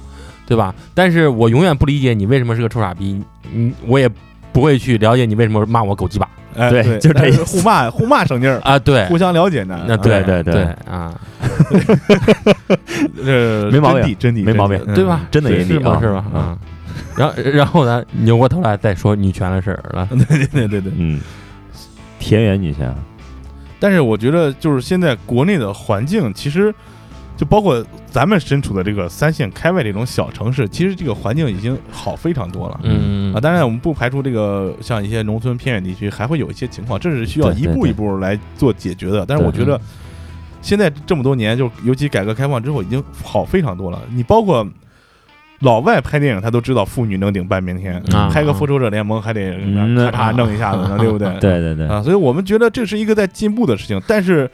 对吧？但是我永远不理解你为什么是个臭傻逼，你，我也不会去了解你为什么骂我狗鸡巴哎，对就这互骂 互骂省劲儿，啊，对，互相了解呢。那对对对对啊，呃，没毛病真谛真谛没毛病对吧？真的也是吧？是吧？啊，然后然后呢，扭过头来再说女权的事儿了，对对对对对。嗯，田园女权，但是我觉得，就是现在国内的环境，其实就包括咱们身处的这个三线开外这种小城市，其实这个环境已经好非常多了。嗯啊，当然我们不排除这个像一些农村偏远地区还会有一些情况，这是需要一步一步来做解决的。但是我觉得现在这么多年，就尤其改革开放之后，已经好非常多了。你包括老外拍电影，他都知道妇女能顶半边天，啊拍个复仇者联盟还得嗯咔嚓弄一下子呢，对不对？对对对，啊，所以我们觉得这是一个在进步的事情，但是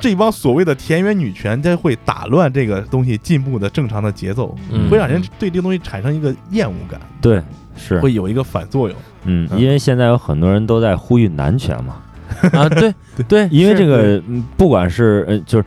这帮所谓的田园女权，它会打乱这个东西进步的正常的节奏，嗯。会让人对这个东西产生一个厌恶感，对是，会有一个反作用。嗯，嗯。因为现在有很多人都在呼吁男权嘛，啊，对 对，因为这个嗯不管是呃就是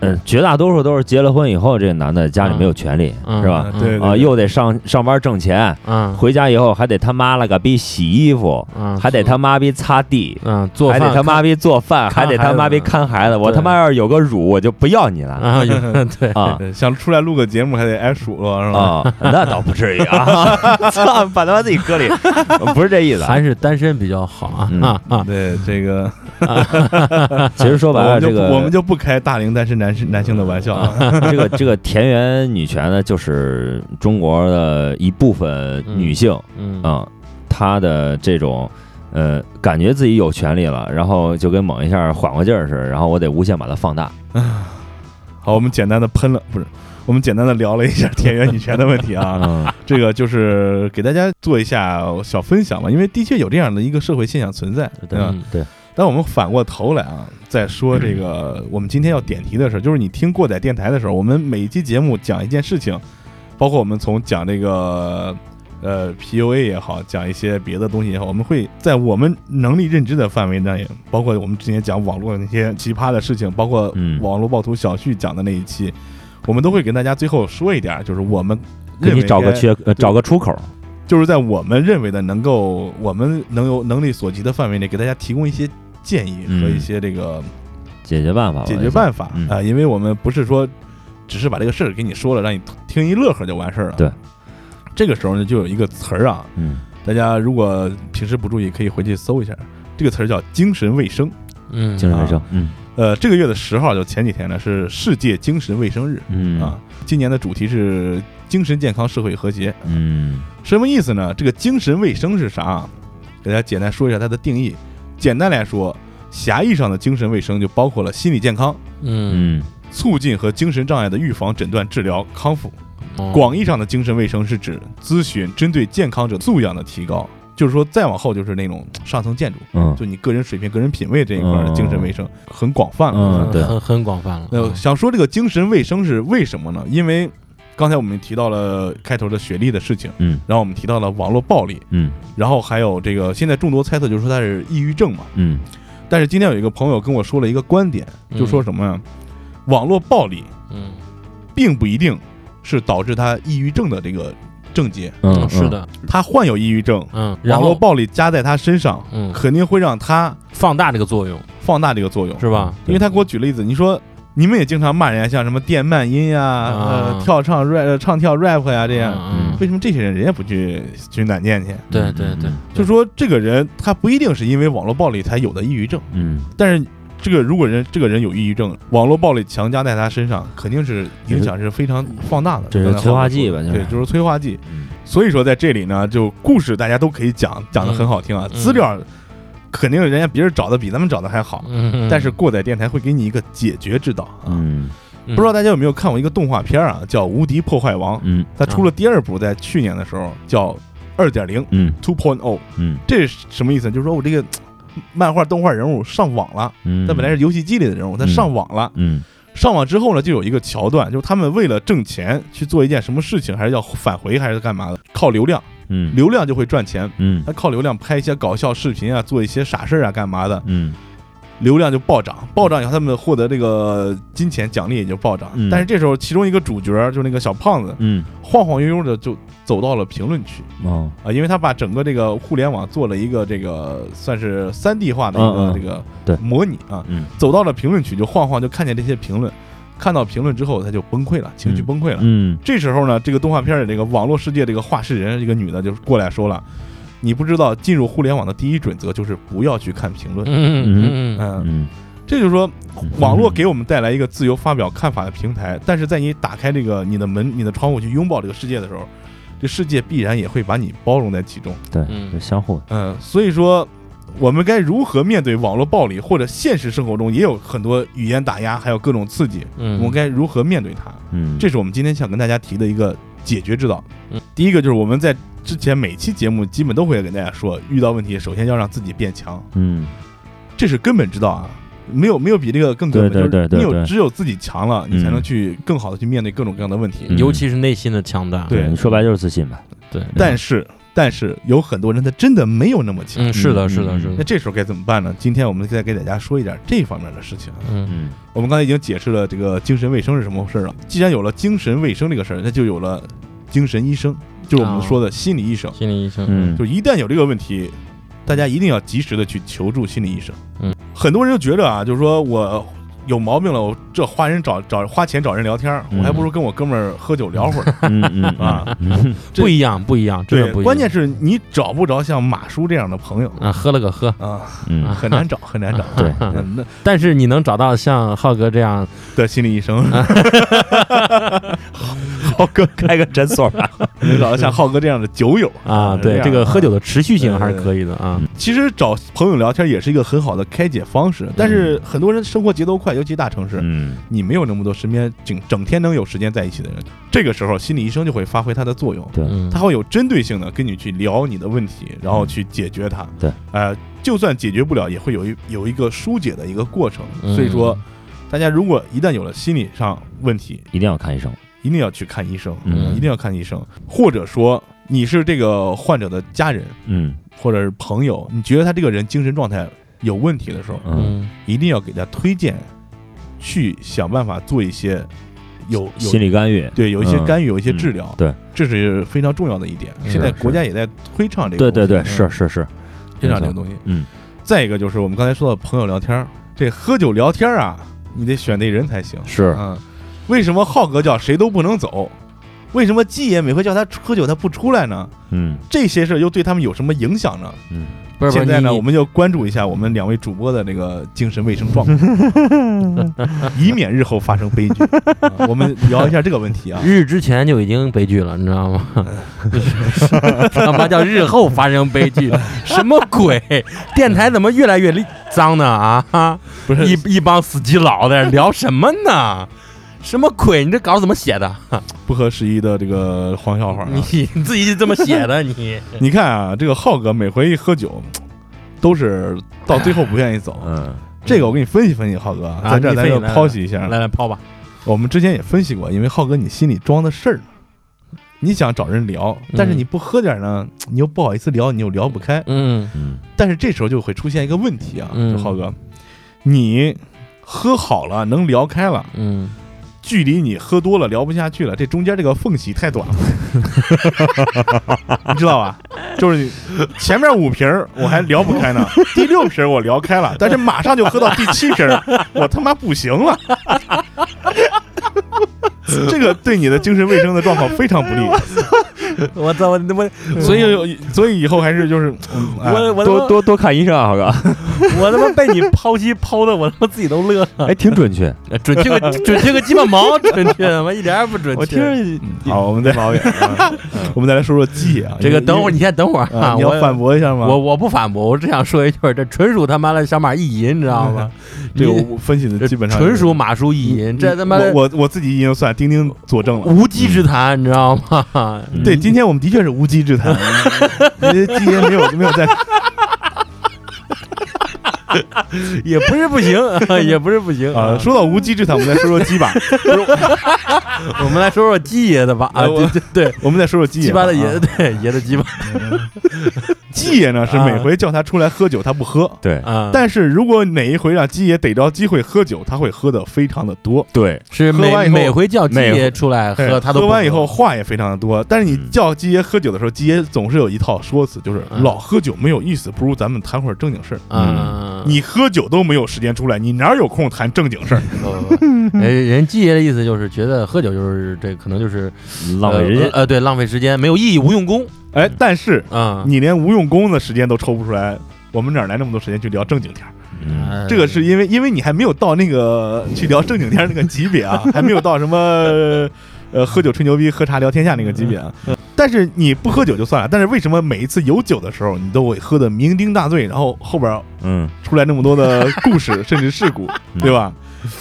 呃绝大多数都是结了婚以后，这个男的家里没有权利，嗯是吧？啊对啊，又得上上班挣钱，嗯回家以后还得他妈了个逼洗衣服，嗯，还得他妈逼擦地，嗯做还得他妈逼做饭，还得他妈逼看孩子。我他妈要是有个乳，我就不要你了啊有 对啊想出来录个节目还得挨数落，是吧？啊！那倒不至于啊！操，把他妈自己搁里，不是这意思啊。还是单身比较好啊！对这个，其实说白了，就这个我们就不开大龄单身男性男性的玩笑啊。这个这个田园女权呢，就是中国的一部分女性嗯啊、她的这种呃，感觉自己有权利了，然后就跟猛一下缓过劲儿似的，然后我得无限把它放大。好，我们简单的喷了，不是，我们简单的聊了一下田园女权的问题啊。嗯这个就是给大家做一下小分享嘛，因为的确有这样的一个社会现象存在，对吧？嗯对，但我们反过头来啊，再说这个我们今天要点题的事儿，就是你听过载电台的时候，我们每一期节目讲一件事情，包括我们从讲这个呃 PUA 也好，讲一些别的东西也好，我们会在我们能力认知的范围内，包括我们之前讲网络那些奇葩的事情，包括嗯网络暴徒小旭讲的那一期，我们都会跟大家最后说一点儿，就是我们给你找个缺，呃找个出口。就是在我们认为的能够，我们能有能力所及的范围内，给大家提供一些建议和嗯一些这个解决办法，解决办法啊、嗯因为我们不是说只是把这个事儿给你说了，让你听一乐呵就完事儿了。对，这个时候呢，就有一个词儿啊，嗯大家如果平时不注意，可以回去搜一下，这个词儿叫精神卫生。嗯精神卫生，嗯呃，这个月的十号，就前几天呢，是世界精神卫生日嗯啊。今年的主题是精神健康、社会和谐。嗯什么意思呢？这个精神卫生是啥啊？给大家简单说一下它的定义。简单来说，狭义上的精神卫生就包括了心理健康、嗯嗯促进和精神障碍的预防、诊断、治疗、康复。哦广义上的精神卫生是指咨询针对健康者素养的提高，就是说再往后就是那种上层建筑，嗯就你个人水平、个人品味这一块的嗯精神卫生很广泛了。嗯对很很广泛了。呃，想说这个精神卫生是为什么呢？因为刚才我们提到了开头的雪莉的事情，嗯。然后我们提到了网络暴力，嗯。然后还有这个现在众多猜测就是说他是抑郁症嘛。嗯。但是今天有一个朋友跟我说了一个观点，就说什么呀？网络暴力嗯。并不一定是导致他抑郁症的这个症结，嗯，是的，他患有抑郁症，嗯，网络暴力加在他身上，嗯。肯定会让他放大这个作用。放大这个作用，是吧？因为他给我举例子，你说你们也经常骂人家，像什么电慢音呀、呃啊跳唱 rap、呃唱跳 rap 呀这样，嗯，为什么这些人人家不去军胆剑去？对对对，就说这个人他不一定是因为网络暴力才有的抑郁症，嗯。但是这个如果人这个人有抑郁症，网络暴力强加在他身上，肯定是影响是非常放大的。这是催化剂吧对，就是。催化剂。嗯。所以说在这里呢，就故事大家都可以讲，讲的很好听啊，嗯。资料肯定人家别人找的比咱们找的还好。嗯，但是过载电台会给你一个解决之道啊！嗯不不知道大家有没有看过一个动画片啊，叫《无敌破坏王》，嗯它出了第二部，在去年的时候叫二点零嗯 （Two Point O）。嗯这是什么意思？就是说我这个漫画动画人物上网了，嗯，他本来是游戏机里的人物，他上网了。嗯上网之后呢，就有一个桥段，就是他们为了挣钱去做一件什么事情，还是要返回，还是干嘛的？靠流量，嗯。流量就会赚钱。嗯。他靠流量拍一些搞笑视频啊，做一些傻事儿啊，干嘛的？嗯。流量就暴涨，暴涨以后他们获得这个金钱奖励也就暴涨。嗯。但是这时候，其中一个主角就是那个小胖子，嗯。晃晃悠悠的就走到了评论区。哦。啊，因为他把整个这个互联网做了一个这个算是三 D 化的一个这个对。模拟啊，嗯。走到了评论区，就晃晃就看见这些评论，看到评论之后他就崩溃了，情绪嗯崩溃了。嗯这时候呢，这个动画片的这个网络世界这个画事人，这个女的就过来说了。你不知道，进入互联网的第一准则就是不要去看评论。嗯嗯嗯嗯，嗯这就是说，嗯网络给我们带来一个自由发表看法的平台，但是在你打开这个你的门、你的窗户去拥抱这个世界的时候，这世界必然也会把你包容在其中。对，嗯就相互的嗯，所以说，我们该如何面对网络暴力，或者现实生活中也有很多语言打压，还有各种刺激，嗯，我们该如何面对它？嗯这是我们今天想跟大家提的一个解决之道嗯。第一个就是我们在之前每期节目基本都会跟大家说，遇到问题首先要让自己变强，嗯这是根本之道啊。没有没有比这个更根本，对对就是你有对对对只有自己强了，你才能嗯去更好的去面对各种各样的问题。嗯尤其是内心的强大，对你说白就是自信吧对，但是但是有很多人他真的没有那么强，嗯，是的，嗯是的，嗯是的，那这时候该怎么办呢？今天我们再给大家说一点这方面的事情。嗯嗯我们刚才已经解释了这个精神卫生是什么回事了。既然有了精神卫生这个事儿，那就有了精神医生，就是我们说的心理医生。心理医生，嗯就一旦有这个问题，大家一定要及时的去求助心理医生。嗯，很多人就觉得啊，就是说我有毛病了，我这花人找找花钱找人聊天我还不如跟我哥们儿喝酒聊会儿。嗯嗯啊。不一样，不一样，真的对，不一样。关键是你找不着像马叔这样的朋友。啊，喝了个喝，啊，嗯。很难找，很难找。对。嗯那。但是你能找到像浩哥这样，的心理医生，浩哥开个诊所吧。能找到像浩哥这样的酒友啊，对这个喝酒的持续性还是可以的啊。其实找朋友聊天也是一个很好的开解方式，但是很多人生活节奏快，尤其大城市，嗯。你没有那么多身边整整天能有时间在一起的人，这个时候心理医生就会发挥他的作用，对。嗯，他会有针对性的跟你去聊你的问题，然后去解决它。对，呃，就算解决不了，也会有一有一个疏解的一个过程。嗯。所以说，大家如果一旦有了心理上问题，一定要看医生一定要去看医生，嗯。一定要看医生，或者说你是这个患者的家人嗯。或者是朋友，你觉得他这个人精神状态有问题的时候，嗯。嗯一定要给他推荐，去想办法做一些有有心理干预。对有一些嗯。干预，有一些治疗，对，这是非常重要的一点。现在国家也在推倡这个对东西，对对是嗯。是是。推倡这个东西。嗯。再一个就是我们刚才说的朋友聊天儿，这喝酒聊天儿啊，你得选对人才行。是。嗯，为什么浩哥叫谁都不能走？为什么季爷每回叫他喝酒他不出来呢？嗯这些事儿又对他们有什么影响呢？嗯，不是不是现在呢，你我们就关注一下我们两位主播的那个精神卫生状况，以免日后发生悲剧。啊我们聊一下这个问题啊。日之前就已经悲剧了，你知道吗？他妈叫日后发生悲剧，什么鬼？电台怎么越来越脏呢？啊，不是一一帮死基佬在这聊什么呢？什么鬼？你这稿怎么写的？不合时宜的这个黄笑话、啊。你 你自己这么写的？你 你看啊，这个浩哥每回一喝酒，都是到最后不愿意走。嗯这个我给你分析分析，浩哥，啊在这儿咱就剖析一下。来来抛吧。我们之前也分析过，因为浩哥你心里装的事儿，你想找人聊，但是你不喝点呢，你又不好意思聊，你又聊不开。嗯嗯但是这时候就会出现一个问题啊，嗯就浩哥，你喝好了能聊开了，嗯距离你喝多了聊不下去了，这中间这个缝隙太短了，你知道吧？就是你前面五瓶我还聊不开呢，第六瓶我聊开了，但是马上就喝到第七瓶，我他妈不行了。这个对你的精神卫生的状况非常不利，我操我我 所以所以以后还是就是，我我多多多看医生啊，浩哥，我他妈被你剖析剖的我他妈自己都乐了。哎，挺准确。准确个准确个鸡巴毛，准确他妈一点也不准确。我听着好，我们再毛病。我们再来说说鸡啊，这个等会儿你你先等会儿你要反驳一下吗？我我不反驳，我只想说一句，这纯属他妈的小马意淫，你知道吗？这个我分析的基本上纯属马叔意淫，这他妈我我我自己已经算钉钉佐证了。无稽之谈，你知道吗？嗯对，今天我们的确是无稽之谈，因为今天没有没有在，也不是不行，也不是不行啊。说到无稽之谈，我们再说说鸡吧，我们来说说鸡爷的吧啊，对对对，我们再说说鸡爷鸡巴的爷啊。对爷的鸡巴。鸡爷呢是每回叫他出来喝酒他不喝，对。啊，但是如果哪一回让鸡爷逮着机会喝酒，他会喝的非常的多。对，是喝完以后每每回叫鸡爷出来喝，哎他都喝。完以后话也非常的多，但是你叫鸡爷喝酒的时候，鸡爷总是有一套说辞，就是嗯。老喝酒没有意思，不如咱们谈会儿正经事儿。嗯，你喝酒都没有时间出来，你哪有空谈正经事儿？呃，人鸡爷的意思就是觉得喝酒就是这可能就是浪费时间呃，呃对，浪费时间，没有意义，无用功哎，但是啊。你连无用功的时间都抽不出来，我们哪来那么多时间去聊正经天儿？这个是因为因为你还没有到那个去聊正经天儿那个级别啊，还没有到什么呃喝酒吹牛逼、喝茶聊天下那个级别啊。但是你不喝酒就算了，但是为什么每一次有酒的时候，你都会喝的酩酊大醉，然后后边嗯。出来那么多的故事甚至事故，对吧？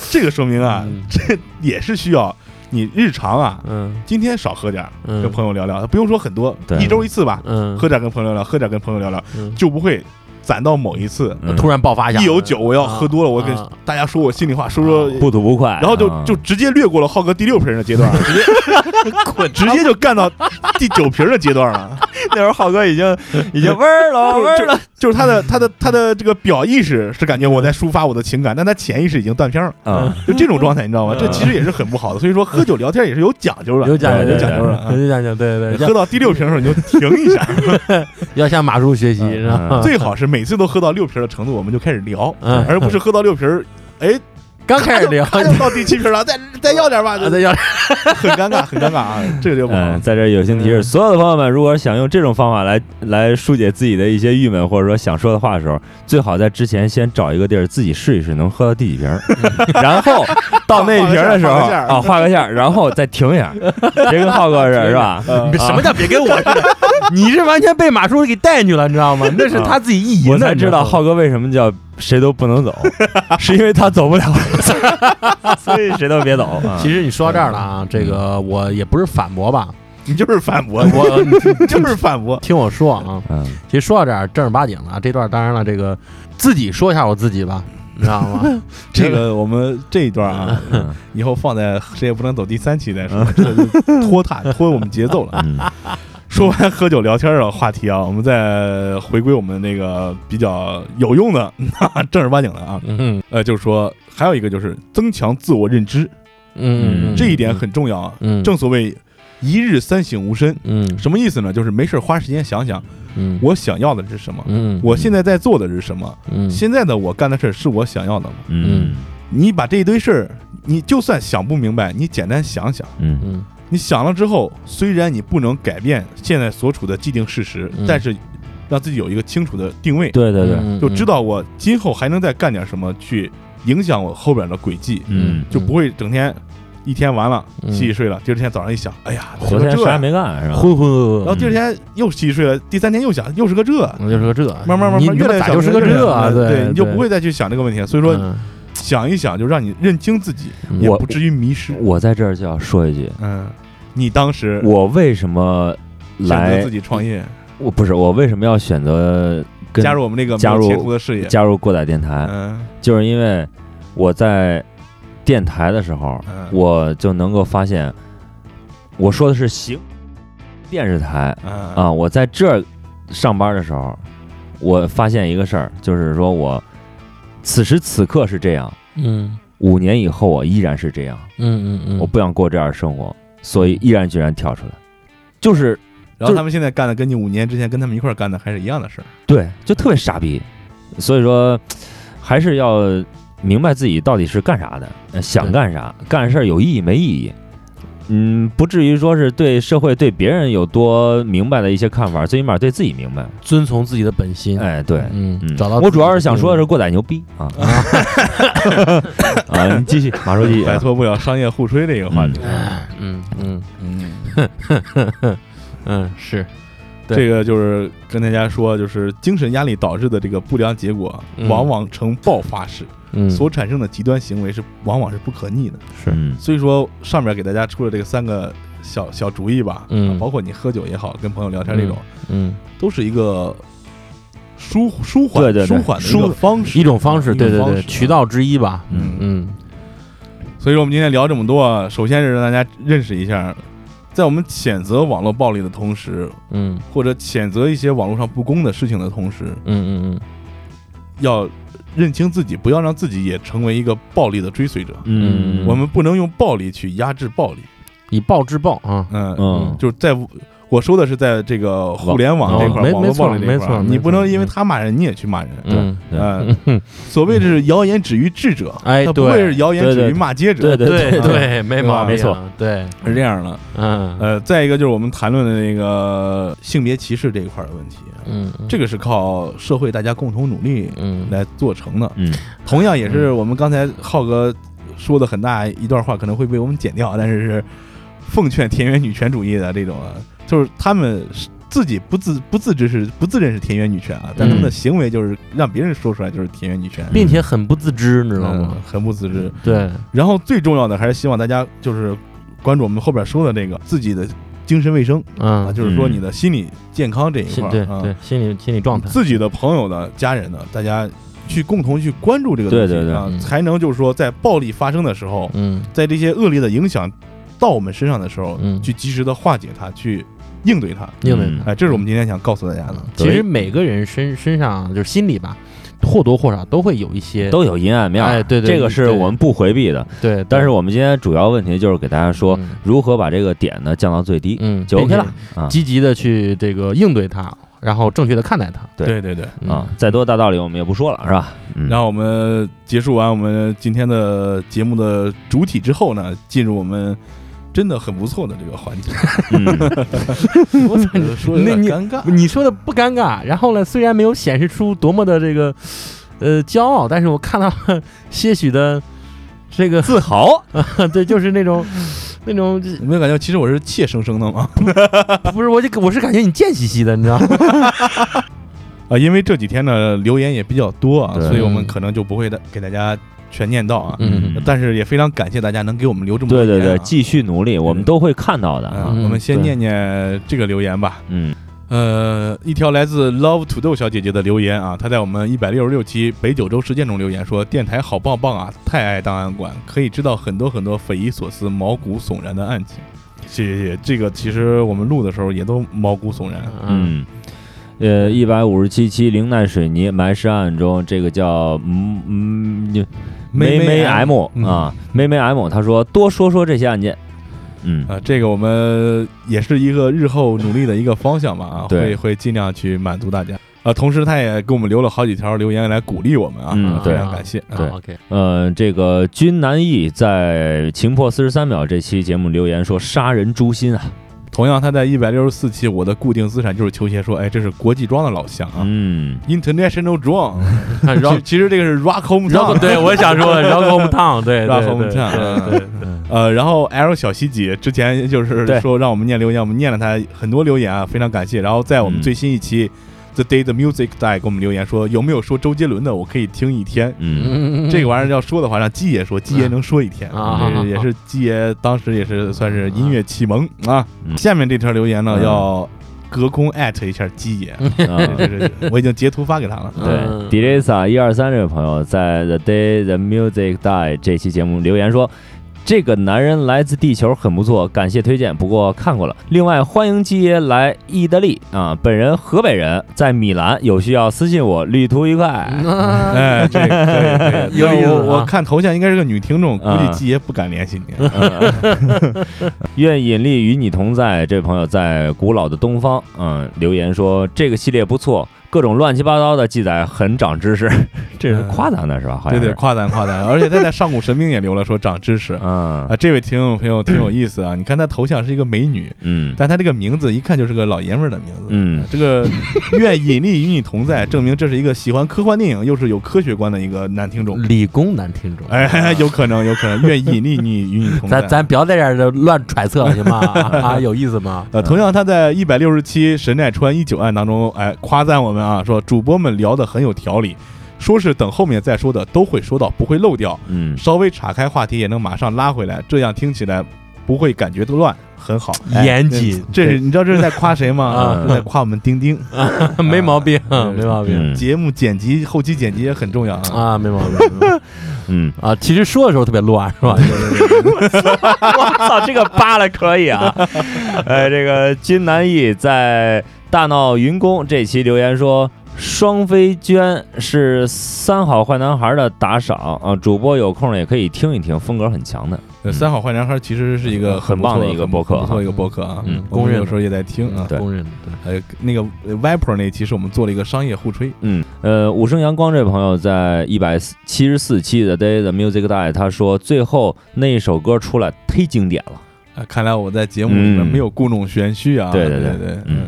这个说明啊，嗯。这也是需要你日常啊，嗯。今天少喝点跟朋友聊聊，不用说很多，对。一周一次吧，嗯，喝点儿跟朋友聊聊，喝点儿跟朋友聊聊，嗯。就不会攒到某一次嗯。突然爆发一下，一有酒我要喝多了，我跟啊。大家说我心里话，说说。不吐不快，然后就啊。就直接略过了浩哥第六瓶的阶段，直接滚直接就干到第九瓶的阶段了。那时候浩哥已经 已经味儿了味儿了，就是他的他的他的这个表意识是感觉我在抒发我的情感，但他潜意识已经断片了，啊，就这种状态，你知道吗？这其实也是很不好的。所以说喝酒聊天也是有讲究的，有讲究，有讲究的啊。有讲究，对对对，喝到第六瓶的时候你就停一下，要要向马叔学习，嗯知道吗？最好是每次都喝到六瓶的程度，我们就开始聊，嗯而不是喝到六瓶儿，哎，刚开始聊，他就到第七瓶了，再 再要点吧，就啊再要点 很尴尬，很尴尬啊，这个就不好嗯，。在这友情提示，嗯所有的朋友们，如果想用这种方法来来疏解自己的一些郁闷，或者说想说的话的时候，最好在之前先找一个地儿自己试一试能喝到第几瓶儿，然后到那一瓶的时候啊画个线，然后再停一下。别跟浩哥似的，是吧？呃什么叫别跟我似的？你是完全被马叔给带进去了，你知道吗？那是他自己意淫的，我才知道浩哥为什么叫谁都不能走，是因为他走不了，所以谁都别走。啊。其实你说到这儿了啊，这个我也不是反驳吧，你就是反驳，我就是反驳。听我说啊，嗯。其实说到这儿正儿八经的啊，这段当然了，这个自己说一下我自己吧，你知道吗？这个我们这一段啊，嗯。以后放在谁也不能走第三期再说，这就拖沓拖我们节奏了。嗯说完喝酒聊天的话题啊，我们再回归我们那个比较有用的、正儿八经的啊，嗯。呃，就是说还有一个就是增强自我认知，嗯，这一点很重要啊。嗯，正所谓一日三省吾身，嗯。什么意思呢？就是没事儿花时间想想嗯。我想要的是什么，嗯。我现在在做的是什么，嗯。现在的我干的事儿是我想要的吗？嗯。你把这一堆事儿，你就算想不明白，你简单想想，嗯。嗯你想了之后，虽然你不能改变现在所处的既定事实，嗯。但是让自己有一个清楚的定位，对对对，嗯就知道我今后还能再干点什么去影响我后边的轨迹，嗯，就不会整天一天完了嗯。洗洗睡了，第二天早上一想，哎呀，昨天啥也没干是吧？浑浑噩噩，然后第二天又洗洗睡了，第三天又想又是个这，嗯就是个这，慢慢慢慢越来越想就是个这啊？对对，你就不会再去想这个问题了。所以说嗯想一想，就让你认清自己，嗯我也不至于迷失。我在这儿就要说一句，嗯，你当时我为什么选择来自？己创业，我不是我为什么要选择跟加入我们这个加入没有前途的事业，加入过载电台？嗯就是因为我在电台的时候，嗯我就能够发现，我说的是行电视台嗯啊，我在这儿上班的时候，我发现一个事儿，就是说我此时此刻是这样，嗯五年以后我依然是这样，嗯嗯嗯，我不想过这样的生活，所以毅然决然跳出来，就是然后他们现在干的跟你五年之前跟他们一块儿干的还是一样的事儿。对，就特别傻逼，所以说还是要明白自己到底是干啥的，呃想干啥，干事儿有意义没意义。嗯，不至于说是对社会、对别人有多明白的一些看法，最起码对自己明白。遵从自己的本心。哎，对，嗯嗯，找到我主要是想说的是，过载牛逼啊 啊！你继续，马书记，摆脱不了商业互吹这个话题。嗯嗯嗯，嗯，是，对这个就是跟大家说，就是精神压力导致的这个不良结果，嗯往往呈爆发式，嗯，所产生的极端行为是往往是不可逆的。是嗯所以说，上面给大家出了这个三个小小主意吧，嗯啊包括你喝酒也好，跟朋友聊天这种，嗯，都是一个舒舒缓对对对舒缓的一舒个方式，一种方式，对对对，渠。道之一吧。嗯嗯所以说，我们今天聊这么多啊，首先是让大家认识一下，在我们谴责网络暴力的同时，嗯或者谴责一些网络上不公的事情的同时，嗯嗯嗯要认清自己，不要让自己也成为一个暴力的追随者。嗯，我们不能用暴力去压制暴力。以暴制暴啊。嗯，嗯就是在我说的是在这个互联网这块网络暴力这块儿你不能因为他骂人你也去骂人。嗯，对所谓的是谣言止于智者，哎他不会是谣言止于骂街者。对对对没毛病，没错，对，是这样的。嗯。呃，再一个就是我们谈论的那个性别歧视这一块儿的问题，嗯，这个是靠社会大家共同努力嗯。来做成的。嗯。同样也是我们刚才浩哥说的很大一段话，可能会被我们剪掉，但是是奉劝田园女权主义的这种啊，就是他们是自己不自不自知是不自认是田园女权啊，但他们的行为就是让别人说出来就是田园女权，并且很不自知，你知道嗯吗？很不自知。对，然后最重要的还是希望大家就是关注我们后边说的那个自己的精神卫生啊，嗯，就是说嗯你的心理健康这一块啊，对心理心理状态，自己的朋友的家人呢，大家去共同去关注这个东西对对对。啊嗯，才能就是说在暴力发生的时候，嗯。在这些恶劣的影响到我们身上的时候，嗯。去及时的化解它，去应对它。应对它哎，这是我们今天想告诉大家的。其实每个人身身上就是心里吧，或多或少都会有一些都有阴暗面儿，哎对对这个是我们不回避的。对，但是我们今天主要问题就是给大家说嗯如何把这个点呢降到最低，嗯就 OK 了啊积极的去这个应对它，然后正确的看待它对对对啊，再多大道理我们也不说了，是吧？嗯然后我们结束完我们今天的节目的主体之后呢，进入我们真的很不错的这个环节。嗯 我操你说有点那你尴尬，你说的不尴尬，然后呢，虽然没有显示出多么的这个呃骄傲，但是我看到了些许的这个自豪，对，就是那种那种 有没有感觉其实我是怯生生的吗？不是，我就我是感觉你贱兮兮的，你知道吗？啊，因为这几天呢留言也比较多啊，所以我们可能就不会的给大家全念到啊。嗯但是也非常感谢大家能给我们留这么多对对对，继续努力，我们都会看到的啊。嗯，我们先念念这个留言吧。嗯呃，一条来自 Love 土豆小姐姐的留言啊，她在我们一百六十六期北九州事件中留言说：“电台好棒棒啊，太爱档案馆，可以知道很多很多匪夷所思、毛骨悚然的案情。”谢谢这个其实我们录的时候也都毛骨悚然。嗯嗯，呃，一百五十七期陵难水泥埋尸案中，这个叫嗯嗯梅梅 M 嗯啊，梅梅 M，他说多说说这些案件。嗯啊，这个我们也是一个日后努力的一个方向吧啊，会会尽量去满足大家啊，同时他也给我们留了好几条留言来鼓励我们啊，嗯啊非对常感谢。啊对啊，OK，呃，这个君南艺在情破四十三秒这期节目留言说杀人诛心啊，同样，他在一百六十四期，我的固定资产就是球鞋，说，哎，这是国际装的老乡啊。嗯，，International Draw。绕其其实这个是 Rock Home 绕 Town，对，我也想说 Rock home town，对对 Rock Home Town，对呃，然后 L 小西姐之前就是说让我们念留言，我们念了他很多留言啊，非常感谢。然后在我们嗯。最新一期 The Day the Music Die 给我们留言说有没有说周杰伦的，我可以听一天。嗯，嗯，这个玩意儿要说的话，让鸡爷说，鸡爷能说一天啊这也是鸡爷当时也是算是音乐启蒙啊。嗯下面这条留言呢，嗯要隔空艾特一下鸡爷，啊 这是我已经截图发给他了。嗯对 d j s a 一二三这位朋友在 The Day the Music Die 这期节目留言说。这个男人来自地球很不错，感谢推荐。不过看过了。另外欢迎基爷来意大利啊！本人河北人，在米兰，有需要私信我。旅途愉快。哎，这个可以可以。有意思啊我我看头像应该是个女听众，估计啊鸡爷不敢联系你。愿引力与你同在。这位朋友在古老的东方，嗯，留言说这个系列不错，各种乱七八糟的记载很长知识，这是夸咱的是吧？好对对，夸咱夸咱，而且他在上古神兵也留了说长知识 嗯啊。这位听众朋友挺有意思啊，你看他头像是一个美女，嗯但他这个名字一看就是个老爷们儿的名字。嗯这个愿引力与你同在，证明这是一个喜欢科幻电影又是有科学观的一个男听众。理工男听众，哎，有可能，有可能，愿引力你与你同在。咱咱不要在这儿乱揣测行吗？啊，有意思吗？呃，同样他在一百六十七《神奈川一九案》当中，哎，夸赞我们啊，说主播们聊得很有条理，说是等后面再说的都会说到，不会漏掉，嗯，稍微岔开话题也能马上拉回来，这样听起来不会感觉都乱，很好。哎严谨，这是你知道这是在夸谁吗？啊是 在夸我们丁丁。没毛病，啊没毛病嗯节目剪辑、后期剪辑也很重要啊。啊，没毛病嗯，啊。其实说的时候特别乱，是吧？我操，这个扒了可以啊！哎，这个金南艺在大闹云宫这期留言说。双飞娟是三好坏男孩的打赏啊，主播有空也可以听一听，风格很强的。呃三好坏男孩其实是一个很棒的一个很播客哈不错一个播客啊。嗯公认有时候也在听啊。对公认的，对呃，那个呃 Viper 那期是我们做了一个商业互吹。嗯，呃，五声阳光这位朋友在一百七十四期的 Day the Music Die，他说最后那一首歌出来忒经典了。啊，看来我在节目里面嗯没有故弄玄虚啊。对对对对对，嗯，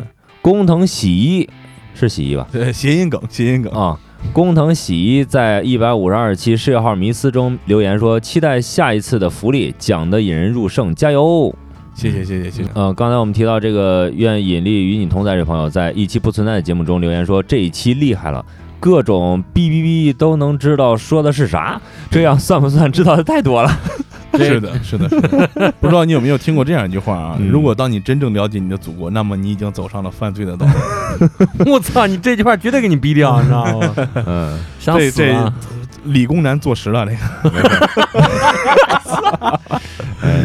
工藤洗衣是洗衣吧？对，谐音梗，谐音梗。啊，工藤洗衣在一百五十二期世界号迷思中留言说，期待下一次的福利，讲的引人入胜，加油！谢谢谢谢谢谢。呃，刚才我们提到这个愿引力与你同在这朋友，在一期不存在的节目中留言说，这一期厉害了。各种哔哔哔都能知道说的是啥，这样算不算知道的太多了？是的，是的，是的。不知道你有没有听过这样一句话啊？嗯如果当你真正了解你的祖国，那么你已经走上了犯罪的道路。我操，你这句话绝对给你逼掉，你知道吗？嗯，想这死啊！理工男坐实了这个。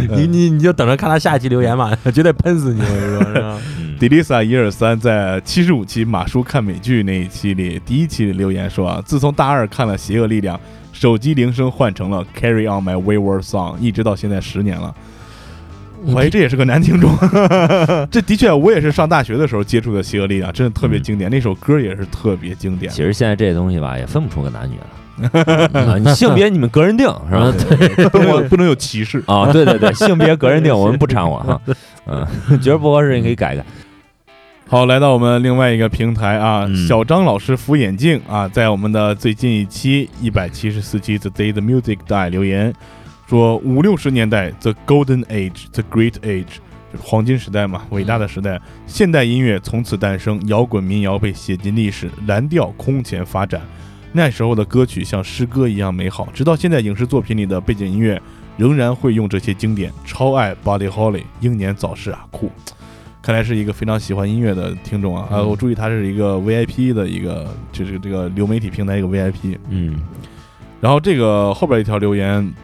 你你你就等着看他下一期留言吧，绝对喷死你！我跟你说，是吧？迪丽萨一二三在七十五期马叔看美剧那一期里，第一期里留言说啊，自从大二看了《邪恶力量》，手机铃声换成了 Carry on my wayward song，一直到现在十年了。我怀疑这也是个男听众，这的确我也是上大学的时候接触的《邪恶力量》，真的特别经典，那首歌也是特别经典。其实现在这东西吧，也分不出个男女了。啊，你性别你们个人定是吧？对，不能不能有歧视。啊，对对对，性别个人定，我们不掺和哈。嗯，觉得不合适你可以改改。好，来到我们另外一个平台啊，嗯小张老师扶眼镜啊，在我们的最近一期一百七十四期 The Day the Music Die 留言说，五六十年代 The Golden Age，The Great Age，黄金时代嘛，伟大的时代，现代音乐从此诞生，摇滚民谣被写进历史，蓝调空前发展。那时候的歌曲像诗歌一样美好，直到现在影视作品里的背景音乐仍然会用这些经典。超爱 Buddy Holly，英年早逝啊，酷。看来是一个非常喜欢音乐的听众啊！啊，嗯我注意他是一个 VIP 的一个，就是这个流媒体平台一个 VIP。嗯然后这个后边一条留言，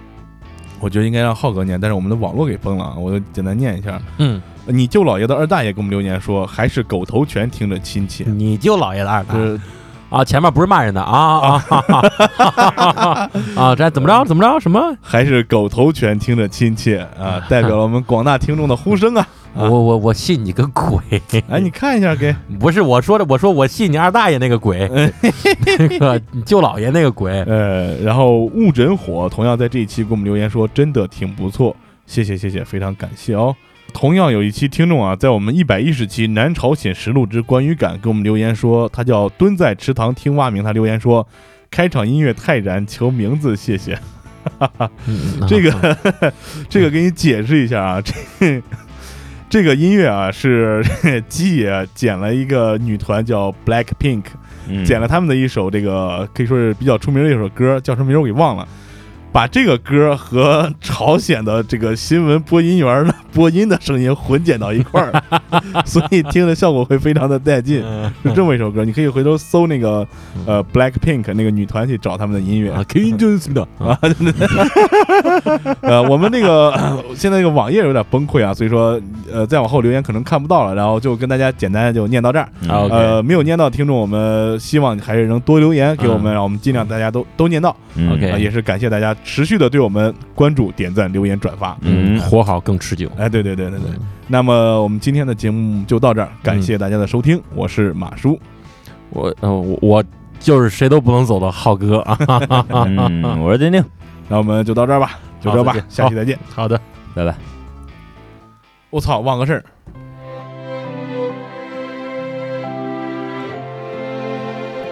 我觉得应该让浩哥念，但是我们的网络给崩了啊，我就简单念一下。嗯，你舅姥爷的二大爷给我们留言说，还是狗头拳听着亲切。你舅姥爷的二大爷啊，前面不是骂人的啊啊啊啊！这怎么着？怎么着？什么？还是狗头拳听着亲切啊，代表了我们广大听众的呼声啊！啊我我我信你个鬼！哎，你看一下，给 不是我说的，我说我信你二大爷那个鬼，那 个你舅姥爷那个鬼。呃，然后雾诊火同样在这一期给我们留言说，真的挺不错，谢谢谢谢，非常感谢哦。同样有一期听众啊，在我们一百一十期《南朝鲜实录之关于感》给我们留言说，他叫蹲在池塘听蛙鸣，他留言说，开场音乐太燃，求名字，谢谢。嗯这个 这个给你解释一下啊，这这个音乐啊是 基野剪了一个女团叫 Black Pink，嗯剪了他们的一首这个可以说是比较出名的一首歌，叫什么名我给忘了。把这个歌和朝鲜的这个新闻播音员的播音的声音混剪到一块儿，所以听的效果会非常的带劲。是这么一首歌，你可以回头搜那个呃 Black Pink 那个女团去找他们的音乐。啊，King Jones 的。啊，呃，我们那个 现在这个网页有点崩溃啊，所以说呃再往后留言可能看不到了，然后就跟大家简单就念到这儿。呃，没有念到的听众，我们希望还是能多留言给我们，让我们尽量大家都都念到。嗯。OK 啊，也是感谢大家持续的对我们关注、点赞、留言、转发。嗯。活好更持久。哎，对对对对对。那么我们今天的节目就到这儿，感谢大家的收听，我是马叔。我呃我我就是谁都不能走的浩哥啊。嗯，我是丁丁，那我们就到这儿吧，就这吧下期再见。好的。拜拜。我操，忘个事儿。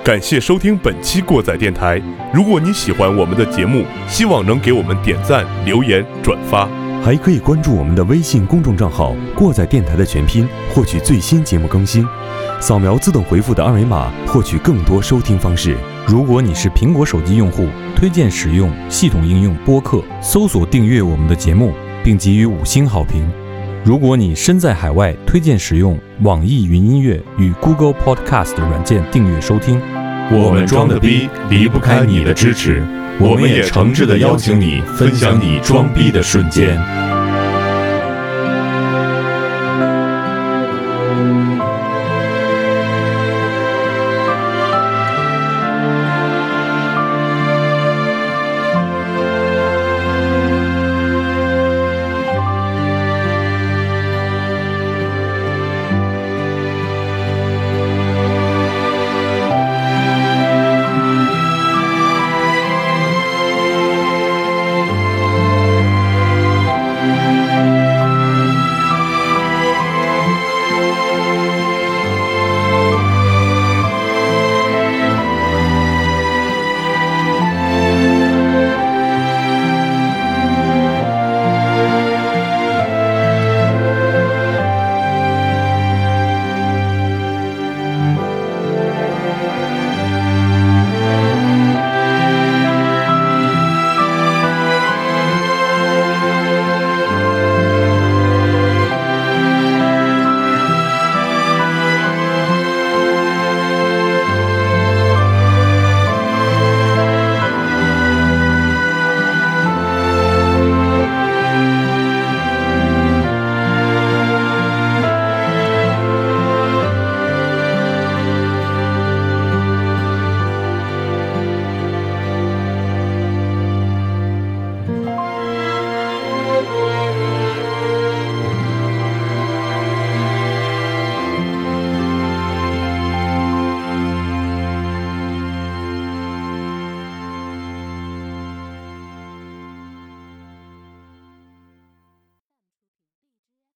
感谢收听本期过载电台。如果你喜欢我们的节目，希望能给我们点赞、留言、转发。还可以关注我们的微信公众账号“过载电台”的全拼，获取最新节目更新。扫描自动回复的二维码，获取更多收听方式。如果你是苹果手机用户，推荐使用系统应用播客，搜索订阅我们的节目，并给予五星好评。如果你身在海外，推荐使用网易云音乐与 Google Podcast 软件订阅收听。我们装的逼离不开你的支持，我们也诚挚的邀请你分享你装逼的瞬间。